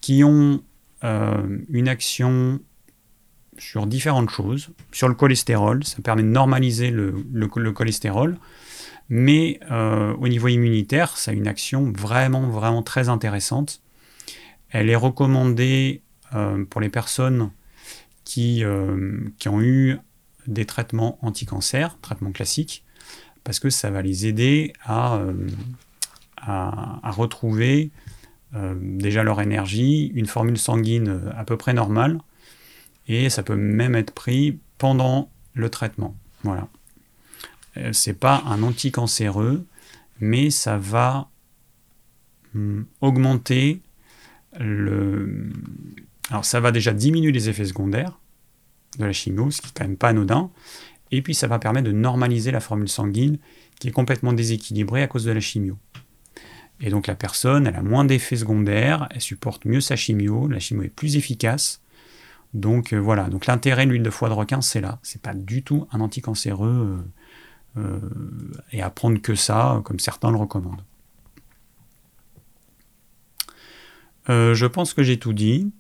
qui ont une action sur différentes choses. Sur le cholestérol, ça permet de normaliser le, cholestérol, mais euh, au niveau immunitaire, ça a une action vraiment, vraiment très intéressante. Elle est recommandée euh, pour les personnes qui, euh, qui ont eu des traitements anti-cancer, traitements classiques, parce que ça va les aider à, à retrouver déjà leur énergie, une formule sanguine à peu près normale, et ça peut même être pris pendant le traitement. Voilà. Euh, c'est pas un anticancéreux, mais ça va hmm, augmenter le. Alors ça va déjà diminuer les effets secondaires de la chimio, ce qui est quand même pas anodin, et puis ça va permettre de normaliser la formule sanguine qui est complètement déséquilibrée à cause de la chimio. Et donc la personne, elle a moins d'effets secondaires, elle supporte mieux sa chimio, la chimio est plus efficace, donc euh, voilà, donc l'intérêt de l'huile de foie de requin, c'est là. C'est pas du tout un anticancéreux euh, euh, et à prendre que ça, comme certains le recommandent. je pense que j'ai tout dit.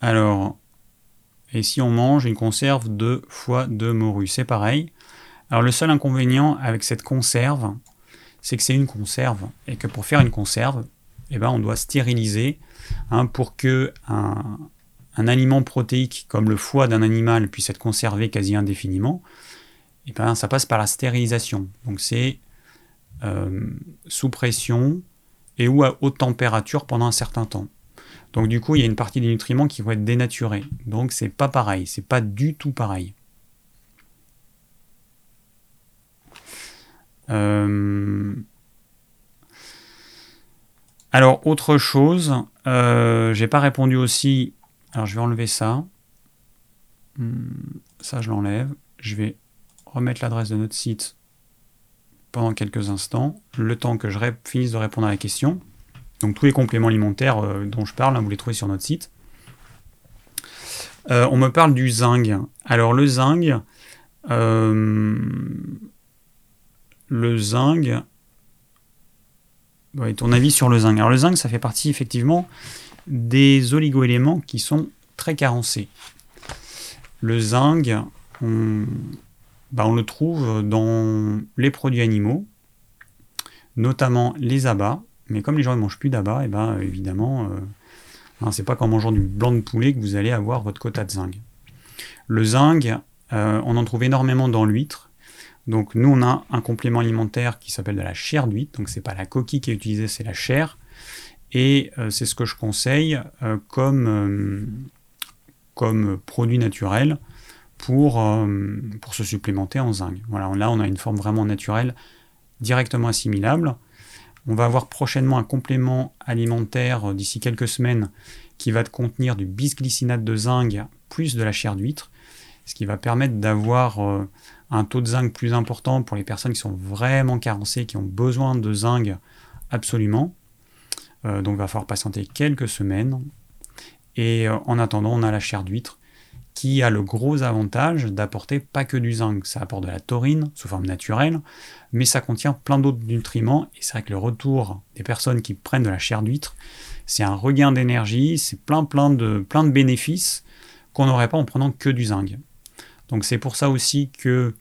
Alors, et si on mange une conserve de foie de morue, c'est pareil. Alors le seul inconvénient avec cette conserve, c'est que c'est une conserve et que pour faire une conserve, eh ben, on doit stériliser hein, pour que un, aliment protéique comme le foie d'un animal puisse être conservé quasi indéfiniment. Eh ben, ça passe par la stérilisation. Donc c'est euh, sous pression et ou à haute température pendant un certain temps. Donc du coup, il y a une partie des nutriments qui vont être dénaturés. Donc c'est pas pareil, c'est pas du tout pareil. Euh, alors, autre chose, euh, j'ai pas répondu aussi. Alors, je vais enlever ça. Hmm, ça, je l'enlève. Je vais remettre l'adresse de notre site pendant quelques instants, le temps que je finisse de répondre à la question. Donc, tous les compléments alimentaires euh, dont je parle, hein, vous les trouvez sur notre site. on me parle du zinc. Alors, le zinc, le zinc. ton avis sur le zinc Alors le zinc, ça fait partie effectivement des oligoéléments qui sont très carencés. Le zinc, on, bah, on le trouve dans les produits animaux, notamment les abats. Mais comme les gens ne mangent plus d'abats, et eh ben, évidemment, euh, hein, c'est pas qu'en mangeant du blanc de poulet que vous allez avoir votre quota de zinc. Le zinc, euh, on en trouve énormément dans l'huître, donc nous, on a un complément alimentaire qui s'appelle de la chair d'huître. Donc c'est pas la coquille qui est utilisée, c'est la chair. Et euh, c'est ce que je conseille euh, comme, euh, comme produit naturel pour, pour se supplémenter en zinc. Voilà, là on a une forme vraiment naturelle, directement assimilable. On va avoir prochainement un complément alimentaire d'ici quelques semaines qui va contenir du bisglycinate de zinc plus de la chair d'huître, ce qui va permettre d'avoir un taux de zinc plus important pour les personnes qui sont vraiment carencées, qui ont besoin de zinc absolument. Euh, donc il va falloir patienter quelques semaines. Et euh, en attendant, on a la chair d'huître qui a le gros avantage d'apporter pas que du zinc, ça apporte de la taurine sous forme naturelle, mais ça contient plein d'autres nutriments, et c'est vrai que le retour des personnes qui prennent de la chair d'huître, c'est un regain d'énergie, c'est plein plein de, plein de bénéfices qu'on n'aurait pas en prenant que du zinc. Donc c'est pour ça aussi que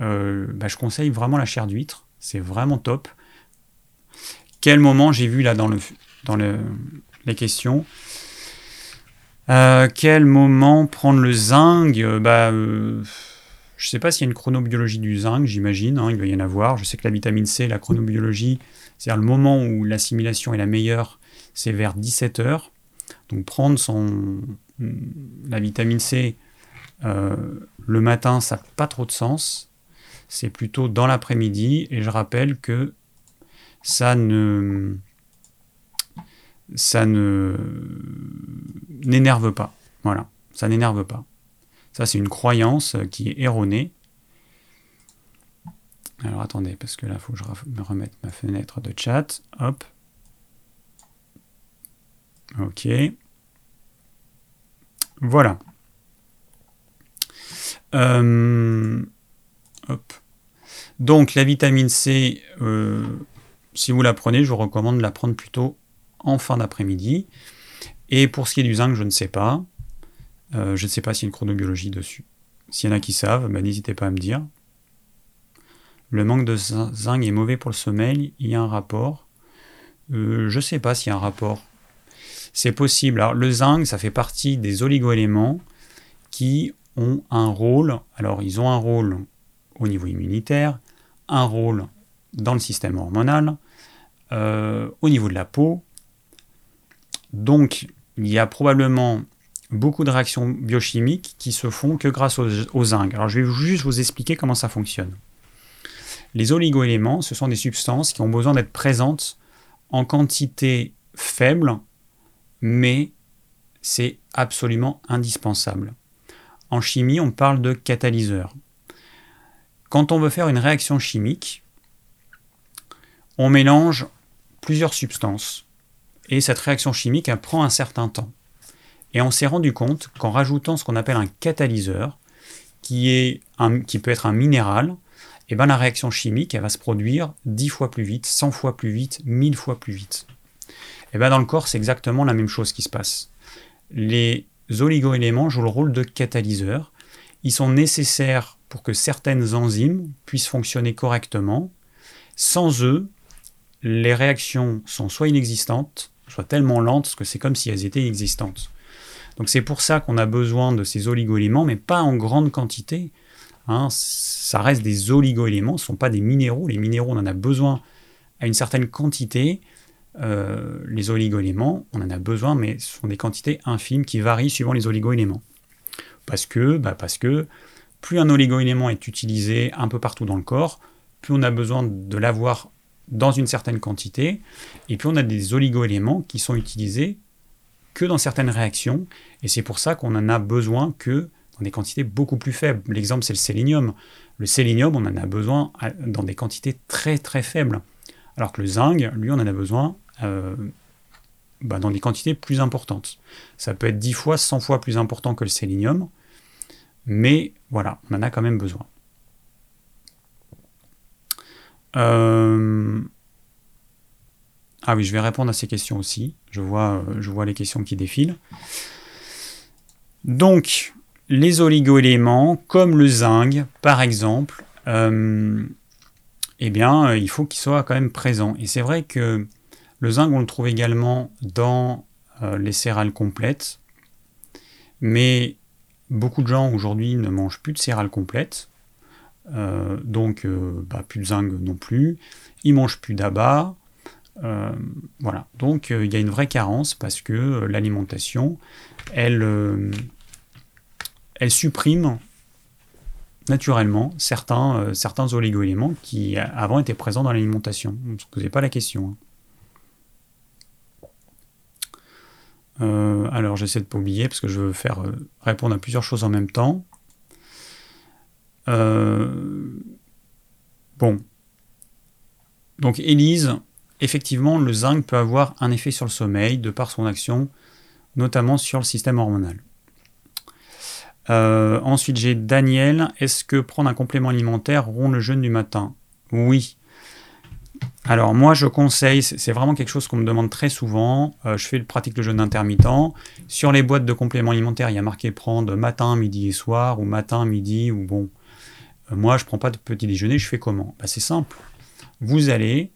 euh, bah, je conseille vraiment la chair d'huître. C'est vraiment top. Quel moment j'ai vu là dans, le, dans les questions? Euh, quel moment prendre le zinc bah, Je ne sais pas s'il y a une chronobiologie du zinc, j'imagine, hein, il doit y en avoir. Je sais que la vitamine C, la chronobiologie, c'est-à-dire le moment où l'assimilation est la meilleure, c'est vers 17 heures. Donc prendre son, la vitamine C le matin, ça n'a pas trop de sens. C'est plutôt dans l'après-midi. Et je rappelle que ça ne ça ne n'énerve pas. Voilà, ça n'énerve pas. Ça, c'est une croyance qui est erronée. Alors attendez, parce que là, il faut que je me remette ma fenêtre de chat. Hop. Ok. Voilà. Euh, hop. Donc la vitamine C, euh, si vous la prenez, je vous recommande de la prendre plutôt en fin d'après-midi. Et pour ce qui est du zinc, je ne sais pas. Euh, je ne sais pas s'il y a une chronobiologie dessus. S'il y en a qui savent, bah, n'hésitez pas à me dire. Le manque de zinc est mauvais pour le sommeil. Il y a un rapport. je ne sais pas s'il y a un rapport. C'est possible. Alors, le zinc, ça fait partie des oligoéléments qui ont un rôle, alors ils ont un rôle au niveau immunitaire, un rôle dans le système hormonal, euh, au niveau de la peau. Donc il y a probablement beaucoup de réactions biochimiques qui se font que grâce au, zinc. Alors je vais juste vous expliquer comment ça fonctionne. Les oligoéléments, ce sont des substances qui ont besoin d'être présentes en quantité faible, mais c'est absolument indispensable. En chimie, on parle de catalyseur. Quand on veut faire une réaction chimique, on mélange plusieurs substances. Et cette réaction chimique, elle prend un certain temps. Et on s'est rendu compte qu'en rajoutant ce qu'on appelle un catalyseur, qui, est qui peut être un minéral, et eh ben la réaction chimique elle va se produire 10 fois plus vite, 100 fois plus vite, 1000 fois plus vite. Et eh ben dans le corps, c'est exactement la même chose qui se passe. Les oligoéléments jouent le rôle de catalyseur. Ils sont nécessaires pour que certaines enzymes puissent fonctionner correctement. Sans eux, les réactions sont soit inexistantes, soit tellement lentes que c'est comme si elles étaient inexistantes. Donc c'est pour ça qu'on a besoin de ces oligoéléments, mais pas en grande quantité. Hein. ça reste des oligoéléments, ce ne sont pas des minéraux. Les minéraux, on en a besoin à une certaine quantité. Euh, les oligoéléments, on en a besoin, mais ce sont des quantités infimes qui varient suivant les oligoéléments. Parce que, bah parce que plus un oligoélément est utilisé un peu partout dans le corps, plus on a besoin de l'avoir dans une certaine quantité, et puis on a des oligoéléments qui sont utilisés que dans certaines réactions, et c'est pour ça qu'on en a besoin que dans des quantités beaucoup plus faibles. L'exemple, c'est le sélénium. Le sélénium, on en a besoin dans des quantités très très faibles, alors que le zinc, lui, on en a besoin euh, bah, dans des quantités plus importantes. Ça peut être 10 fois, 100 fois plus important que le sélénium, mais voilà, on en a quand même besoin. Euh, ah oui, je vais répondre à ces questions aussi. Je vois, euh, je vois les questions qui défilent. Donc, les oligoéléments, comme le zinc, par exemple, eh bien, il faut qu'ils soient quand même présents. Et c'est vrai que le zinc, on le trouve également dans euh, les céréales complètes, mais beaucoup de gens aujourd'hui ne mangent plus de céréales complètes, euh, donc euh, bah, plus de zinc non plus, ils mangent plus d'abat, voilà, donc il y a une vraie carence parce que l'alimentation, elle, elle supprime naturellement certains, certains oligoéléments qui avant étaient présents dans l'alimentation. Ne se posez pas la question. Hein. Euh, alors j'essaie de pas oublier parce que je veux faire euh, répondre à plusieurs choses en même temps. Euh, bon. Donc Élise, effectivement, le zinc peut avoir un effet sur le sommeil de par son action, notamment sur le système hormonal. ensuite, j'ai Daniel. Est-ce que prendre un complément alimentaire rompt le jeûne du matin? Oui. Alors moi je conseille, c'est vraiment quelque chose qu'on me demande très souvent, euh, je fais le pratique le jeûne intermittent. Sur les boîtes de compléments alimentaires, il y a marqué prendre matin, midi et soir, ou matin, midi, ou bon. Euh, moi je prends pas de petit déjeuner, je fais comment? Bah, C'est simple. Vous allez,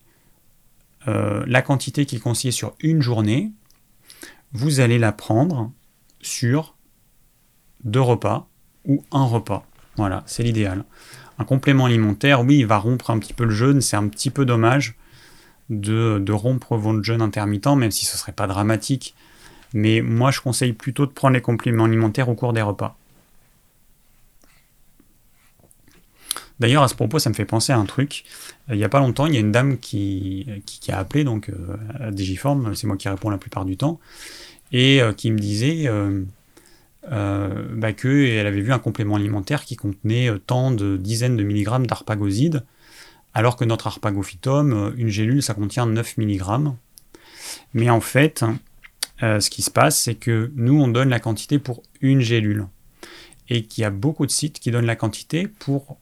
euh, la quantité qui est conseillée sur une journée, vous allez la prendre sur deux repas ou un repas. Voilà, c'est l'idéal. Un complément alimentaire, oui, il va rompre un petit peu le jeûne, c'est un petit peu dommage de, rompre votre jeûne intermittent, même si ce ne serait pas dramatique. Mais moi, je conseille plutôt de prendre les compléments alimentaires au cours des repas. D'ailleurs, à ce propos, ça me fait penser à un truc. Euh, il n'y a pas longtemps, il y a une dame qui, qui, a appelé donc euh, à Digiform, c'est moi qui réponds la plupart du temps, et euh, qui me disait bah, qu'elle avait vu un complément alimentaire qui contenait tant de dizaines de milligrammes d'arpagoside, alors que notre arpagophytum, une gélule, ça contient 9 milligrammes. Mais en fait, ce qui se passe, c'est que nous, on donne la quantité pour une gélule. Et qu'il y a beaucoup de sites qui donnent la quantité pour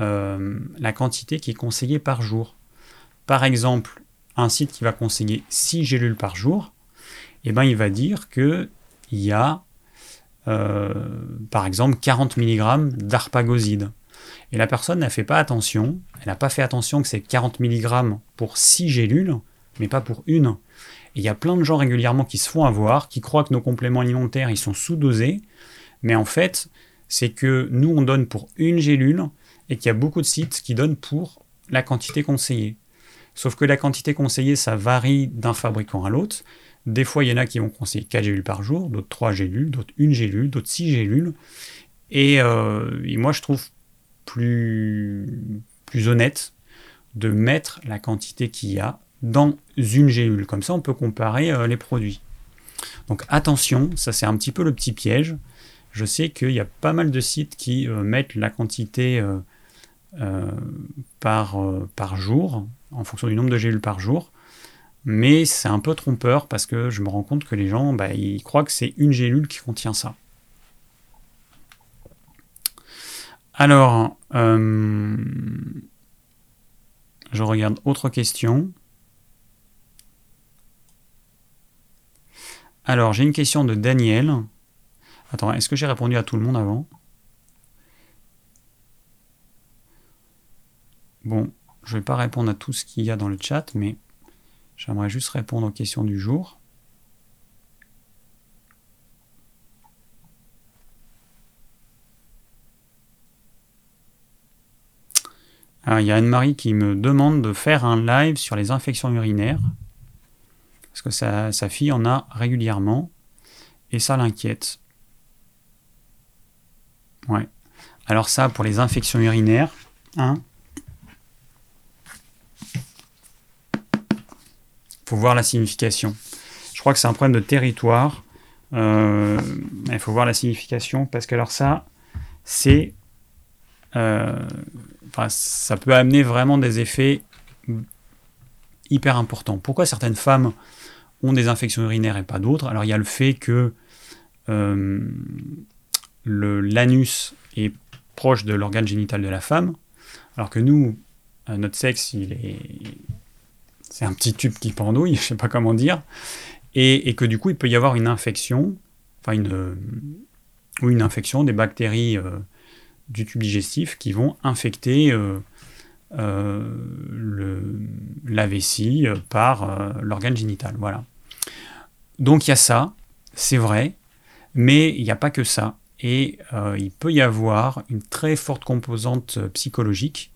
euh, la quantité qui est conseillée par jour. Par exemple, un site qui va conseiller 6 gélules par jour, eh ben, il va dire qu'il y a, euh, par exemple, 40 mg d'arpagoside. Et la personne n'a fait pas attention, elle n'a pas fait attention que c'est 40 mg pour 6 gélules, mais pas pour une. Et il y a plein de gens régulièrement qui se font avoir, qui croient que nos compléments alimentaires, ils sont sous-dosés, mais en fait, c'est que nous, on donne pour une gélule, et qu'il y a beaucoup de sites qui donnent pour la quantité conseillée. Sauf que la quantité conseillée, ça varie d'un fabricant à l'autre. Des fois, il y en a qui vont conseiller 4 gélules par jour, d'autres 3 gélules, d'autres 1 gélule, d'autres 6 gélules. Euh, et, moi, je trouve plus, honnête de mettre la quantité qu'il y a dans une gélule. Comme ça, on peut comparer euh, les produits. Donc attention, ça c'est un petit peu le petit piège. Je sais qu'il y a pas mal de sites qui euh, mettent la quantité par, euh, par jour, en fonction du nombre de gélules par jour. Mais c'est un peu trompeur parce que je me rends compte que les gens, bah, ils croient que c'est une gélule qui contient ça. Alors, euh, je regarde autre question. Alors, j'ai une question de Daniel. Attends, est-ce que j'ai répondu à tout le monde avant? Bon, je ne vais pas répondre à tout ce qu'il y a dans le chat, mais j'aimerais juste répondre aux questions du jour. Alors, il y a Anne-Marie qui me demande de faire un live sur les infections urinaires, parce que sa, sa fille en a régulièrement, et ça l'inquiète. Ouais. Alors ça, pour les infections urinaires, hein, faut voir la signification. Je crois que c'est un problème de territoire. Euh, il faut voir la signification parce que alors ça, c'est, euh, ça peut amener vraiment des effets hyper importants. Pourquoi certaines femmes ont des infections urinaires et pas d'autres? Alors il y a le fait que euh, l'anus est proche de l'organe génital de la femme, alors que nous, notre sexe, il est c'est un petit tube qui pendouille, je sais pas comment dire, et, que du coup il peut y avoir une infection, enfin une, ou une infection des bactéries euh, du tube digestif qui vont infecter euh, euh, le, la vessie par l'organe génital. Voilà. Donc il y a ça, c'est vrai, mais il n'y a pas que ça. Et il peut y avoir une très forte composante psychologique.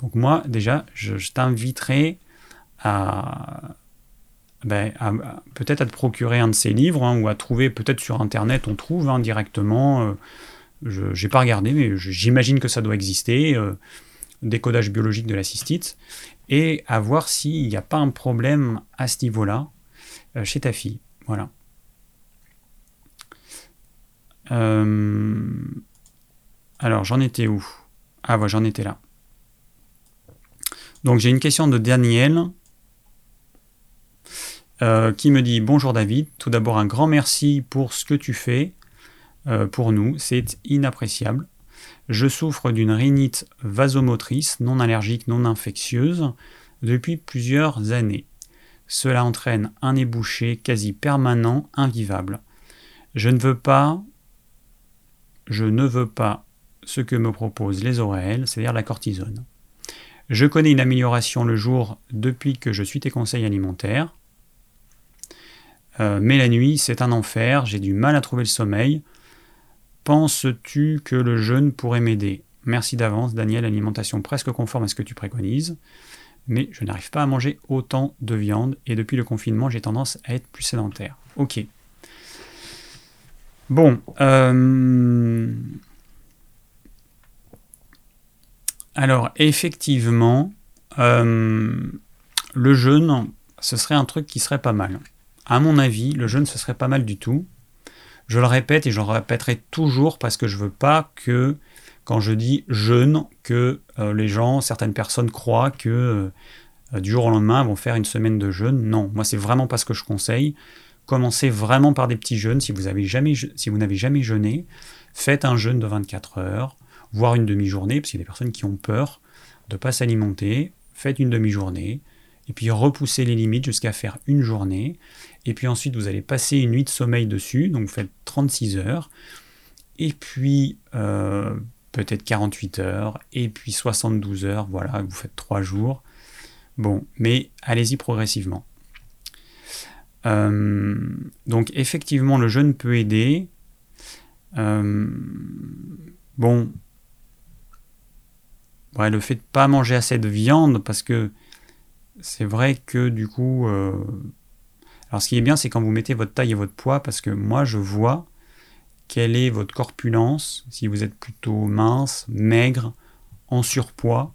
Donc moi, déjà, je, je t'inviterai ben, peut-être à te procurer un de ces livres hein, ou à trouver peut-être sur internet on trouve hein, directement euh, je n'ai pas regardé mais j'imagine que ça doit exister euh, décodage biologique de la cystite et à voir s'il n'y a pas un problème à ce niveau là euh, chez ta fille. Voilà. Alors j'en étais où? Ah voilà j'en étais là. Donc j'ai une question de Daniel euh, qui me dit Bonjour David, tout d'abord un grand merci pour ce que tu fais euh, pour nous, c'est inappréciable. Je souffre d'une rhinite vasomotrice non allergique, non infectieuse depuis plusieurs années. Cela entraîne un ébouché quasi permanent, invivable. Je ne veux pas, je ne veux pas ce que me proposent les oreilles, c'est-à-dire la cortisone. Je connais une amélioration le jour depuis que je suis tes conseils alimentaires. Euh, mais la nuit, c'est un enfer, j'ai du mal à trouver le sommeil. Penses-tu que le jeûne pourrait m'aider? Merci d'avance, Daniel, alimentation presque conforme à ce que tu préconises. Mais je n'arrive pas à manger autant de viande et depuis le confinement, j'ai tendance à être plus sédentaire. Ok. Bon. Euh, alors, effectivement, euh, le jeûne, ce serait un truc qui serait pas mal. À mon avis, le jeûne, ce serait pas mal du tout. Je le répète et je le répéterai toujours parce que je veux pas que, quand je dis jeûne, que euh, les gens, certaines personnes croient que euh, du jour au lendemain vont faire une semaine de jeûne. Non, moi c'est vraiment pas ce que je conseille. Commencez vraiment par des petits jeûnes. Si vous n'avez jamais jeûné, faites un jeûne de 24 heures, voire une demi-journée, parce qu'il y a des personnes qui ont peur de ne pas s'alimenter. Faites une demi-journée, et puis repoussez les limites jusqu'à faire une journée. Et puis ensuite, vous allez passer une nuit de sommeil dessus, donc vous faites 36 heures, et puis euh, peut-être 48 heures, et puis 72 heures, voilà, vous faites 3 jours. Bon, mais allez-y progressivement. Euh, donc effectivement, le jeûne peut aider. Euh, bon, ouais, le fait de ne pas manger assez de viande, parce que c'est vrai que du coup... alors ce qui est bien, c'est quand vous mettez votre taille et votre poids, parce que moi, je vois quelle est votre corpulence, si vous êtes plutôt mince, maigre, en surpoids.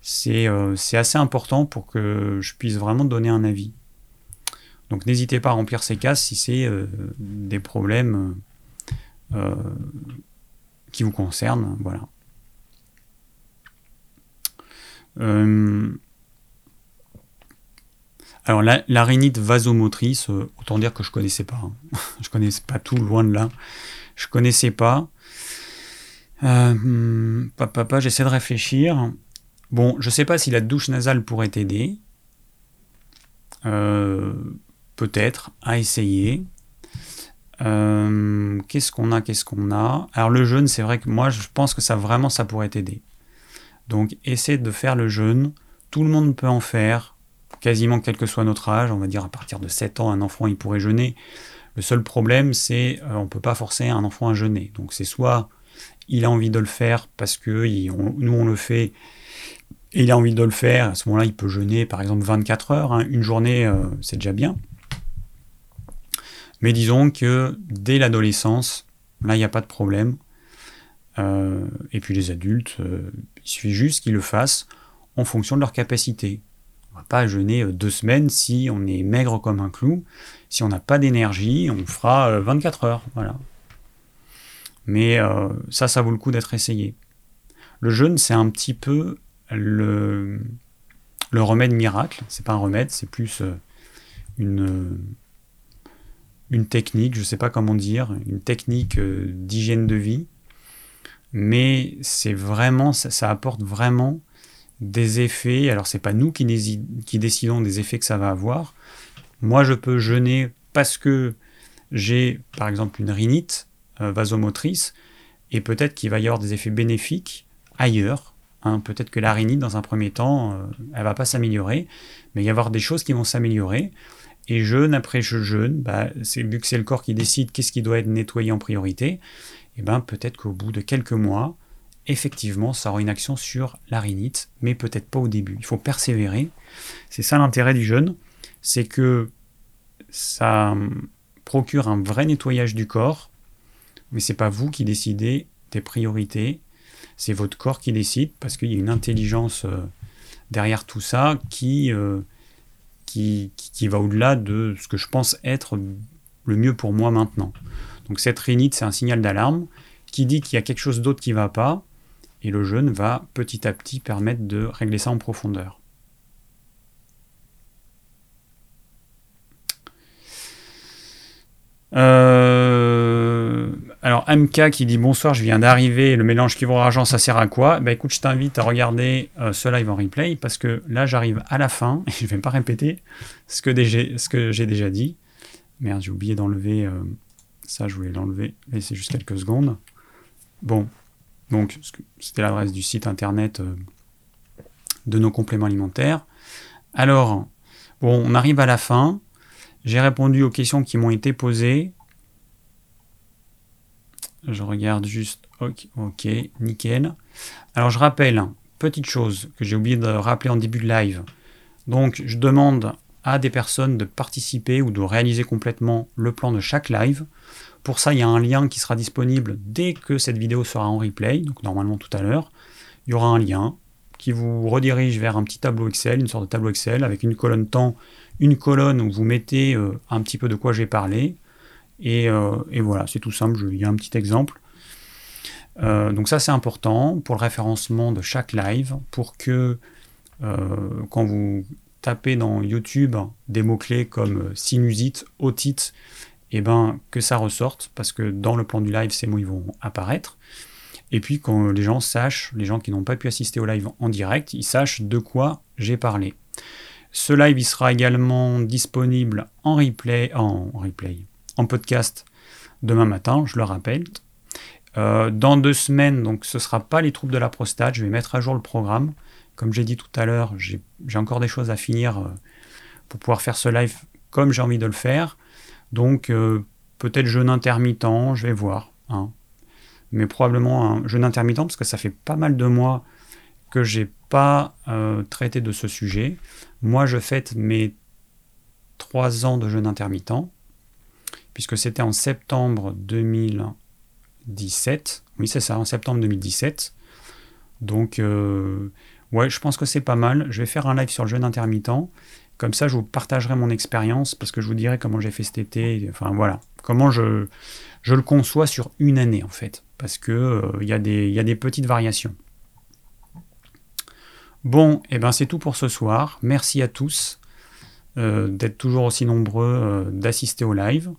C'est assez important pour que je puisse vraiment donner un avis. Donc n'hésitez pas à remplir ces cases si c'est euh, des problèmes euh, qui vous concernent. Voilà. Euh, alors la, vasomotrice, autant dire que je connaissais pas. Hein. je connaissais pas tout, loin de là. Je connaissais pas. papa, j'essaie de réfléchir. Bon, je sais pas si la douche nasale pourrait t'aider. Euh, peut-être, à essayer. Euh, qu'est-ce qu'on a, qu'est-ce qu'on a? Alors le jeûne, c'est vrai que moi, je pense que ça vraiment, ça pourrait t'aider. Donc, essaie de faire le jeûne. Tout le monde peut en faire, quasiment quel que soit notre âge. On va dire à partir de 7 ans, un enfant, il pourrait jeûner. Le seul problème, c'est euh, on ne peut pas forcer un enfant à jeûner. Donc, c'est soit il a envie de le faire parce que nous, on le fait et il a envie de le faire. À ce moment-là, il peut jeûner, par exemple, 24 heures. Hein. Une journée, euh, c'est déjà bien. Mais disons que dès l'adolescence, là, il n'y a pas de problème. Euh, et puis les adultes, euh, il suffit juste qu'ils le fassent en fonction de leur capacité. On ne va pas jeûner euh, deux semaines si on est maigre comme un clou. Si on n'a pas d'énergie, on fera 24 heures. Voilà. Mais ça, ça vaut le coup d'être essayé. Le jeûne, c'est un petit peu le, remède miracle. C'est pas un remède, c'est plus une technique, je ne sais pas comment dire, une technique euh, d'hygiène de vie, mais c'est vraiment, ça, apporte vraiment des effets. Alors c'est pas nous qui, décidons des effets que ça va avoir. Moi, je peux jeûner parce que j'ai, par exemple, une rhinite euh, vasomotrice, et peut-être qu'il va y avoir des effets bénéfiques ailleurs. Hein. Peut-être que la rhinite, dans un premier temps, euh, elle va pas s'améliorer, mais il y avoir des choses qui vont s'améliorer. Et jeûne après jeûne, bah, vu que c'est le corps qui décide qu'est-ce qui doit être nettoyé en priorité, et ben peut-être qu'au bout de quelques mois, effectivement, ça aura une action sur la rhinite, mais peut-être pas au début. Il faut persévérer. C'est ça l'intérêt du jeûne, c'est que ça procure un vrai nettoyage du corps, mais c'est pas vous qui décidez des priorités, c'est votre corps qui décide parce qu'il y a une intelligence euh, derrière tout ça qui euh, qui, va au-delà de ce que je pense être le mieux pour moi maintenant. Donc cette rhinite, c'est un signal d'alarme qui dit qu'il y a quelque chose d'autre qui ne va pas, et le jeûne va petit à petit permettre de régler ça en profondeur. Euh, alors MK qui dit bonsoir, je viens d'arriver, le mélange qui argent ça sert à quoi? Bah écoute, je t'invite à regarder euh, ce live en replay parce que là j'arrive à la fin et je vais pas répéter ce que, j'ai déjà dit. Merde, j'ai oublié d'enlever euh, ça, je voulais l'enlever, laisser juste quelques secondes. Bon, donc c'était l'adresse du site internet euh, de nos compléments alimentaires. Alors, bon, on arrive à la fin. J'ai répondu aux questions qui m'ont été posées. Je regarde juste. Ok, ok, nickel. Alors je rappelle, petite chose que j'ai oublié de rappeler en début de live. Donc je demande à des personnes de participer ou de réaliser complètement le plan de chaque live. Pour ça, il y a un lien qui sera disponible dès que cette vidéo sera en replay, donc normalement tout à l'heure. Il y aura un lien qui vous redirige vers un petit tableau Excel, une sorte de tableau Excel avec une colonne temps, une colonne où vous mettez euh, un petit peu de quoi j'ai parlé. Et, euh, voilà, c'est tout simple, il y a un petit exemple. Euh, donc ça c'est important pour le référencement de chaque live, pour que quand vous tapez dans YouTube des mots-clés comme sinusite, otite, eh ben, que ça ressorte, parce que dans le plan du live, ces mots ils vont apparaître. Et puis quand les gens sachent, les gens qui n'ont pas pu assister au live en direct, ils sachent de quoi j'ai parlé. Ce live il sera également disponible en replay, en, replay, en podcast demain matin, je le rappelle. Euh, dans deux semaines, donc ce ne sera pas les troubles de la prostate, je vais mettre à jour le programme. Comme j'ai dit tout à l'heure, j'ai encore des choses à finir euh, pour pouvoir faire ce live comme j'ai envie de le faire. Donc euh, peut-être jeûne intermittent, je vais voir. Hein. Mais probablement un jeûne intermittent parce que ça fait pas mal de mois que j'ai pas traité de ce sujet. Moi, je fête mes trois ans de jeûne intermittent, puisque c'était en septembre 2017. Oui, c'est ça, en septembre 2017. Donc, euh, ouais, je pense que c'est pas mal. Je vais faire un live sur le jeûne intermittent. Comme ça, je vous partagerai mon expérience, parce que je vous dirai comment j'ai fait cet été. Enfin, voilà. Comment je, le conçois sur une année, en fait. Parce qu'il euh, il y, y, a des petites variations. Bon, et eh ben c'est tout pour ce soir. Merci à tous euh, d'être toujours aussi nombreux, euh, d'assister au live.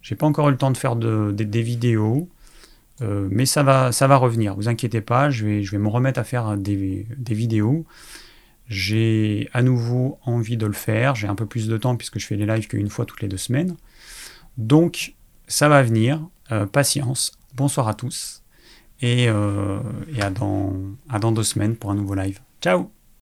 J'ai pas encore eu le temps de faire des vidéos, euh, mais ça va, ça va revenir. Vous inquiétez pas, je vais, me remettre à faire des vidéos. J'ai à nouveau envie de le faire. J'ai un peu plus de temps puisque je fais les lives qu'une fois toutes les deux semaines. Donc ça va venir. patience. Bonsoir à tous et, dans, à dans deux semaines pour un nouveau live. Ciao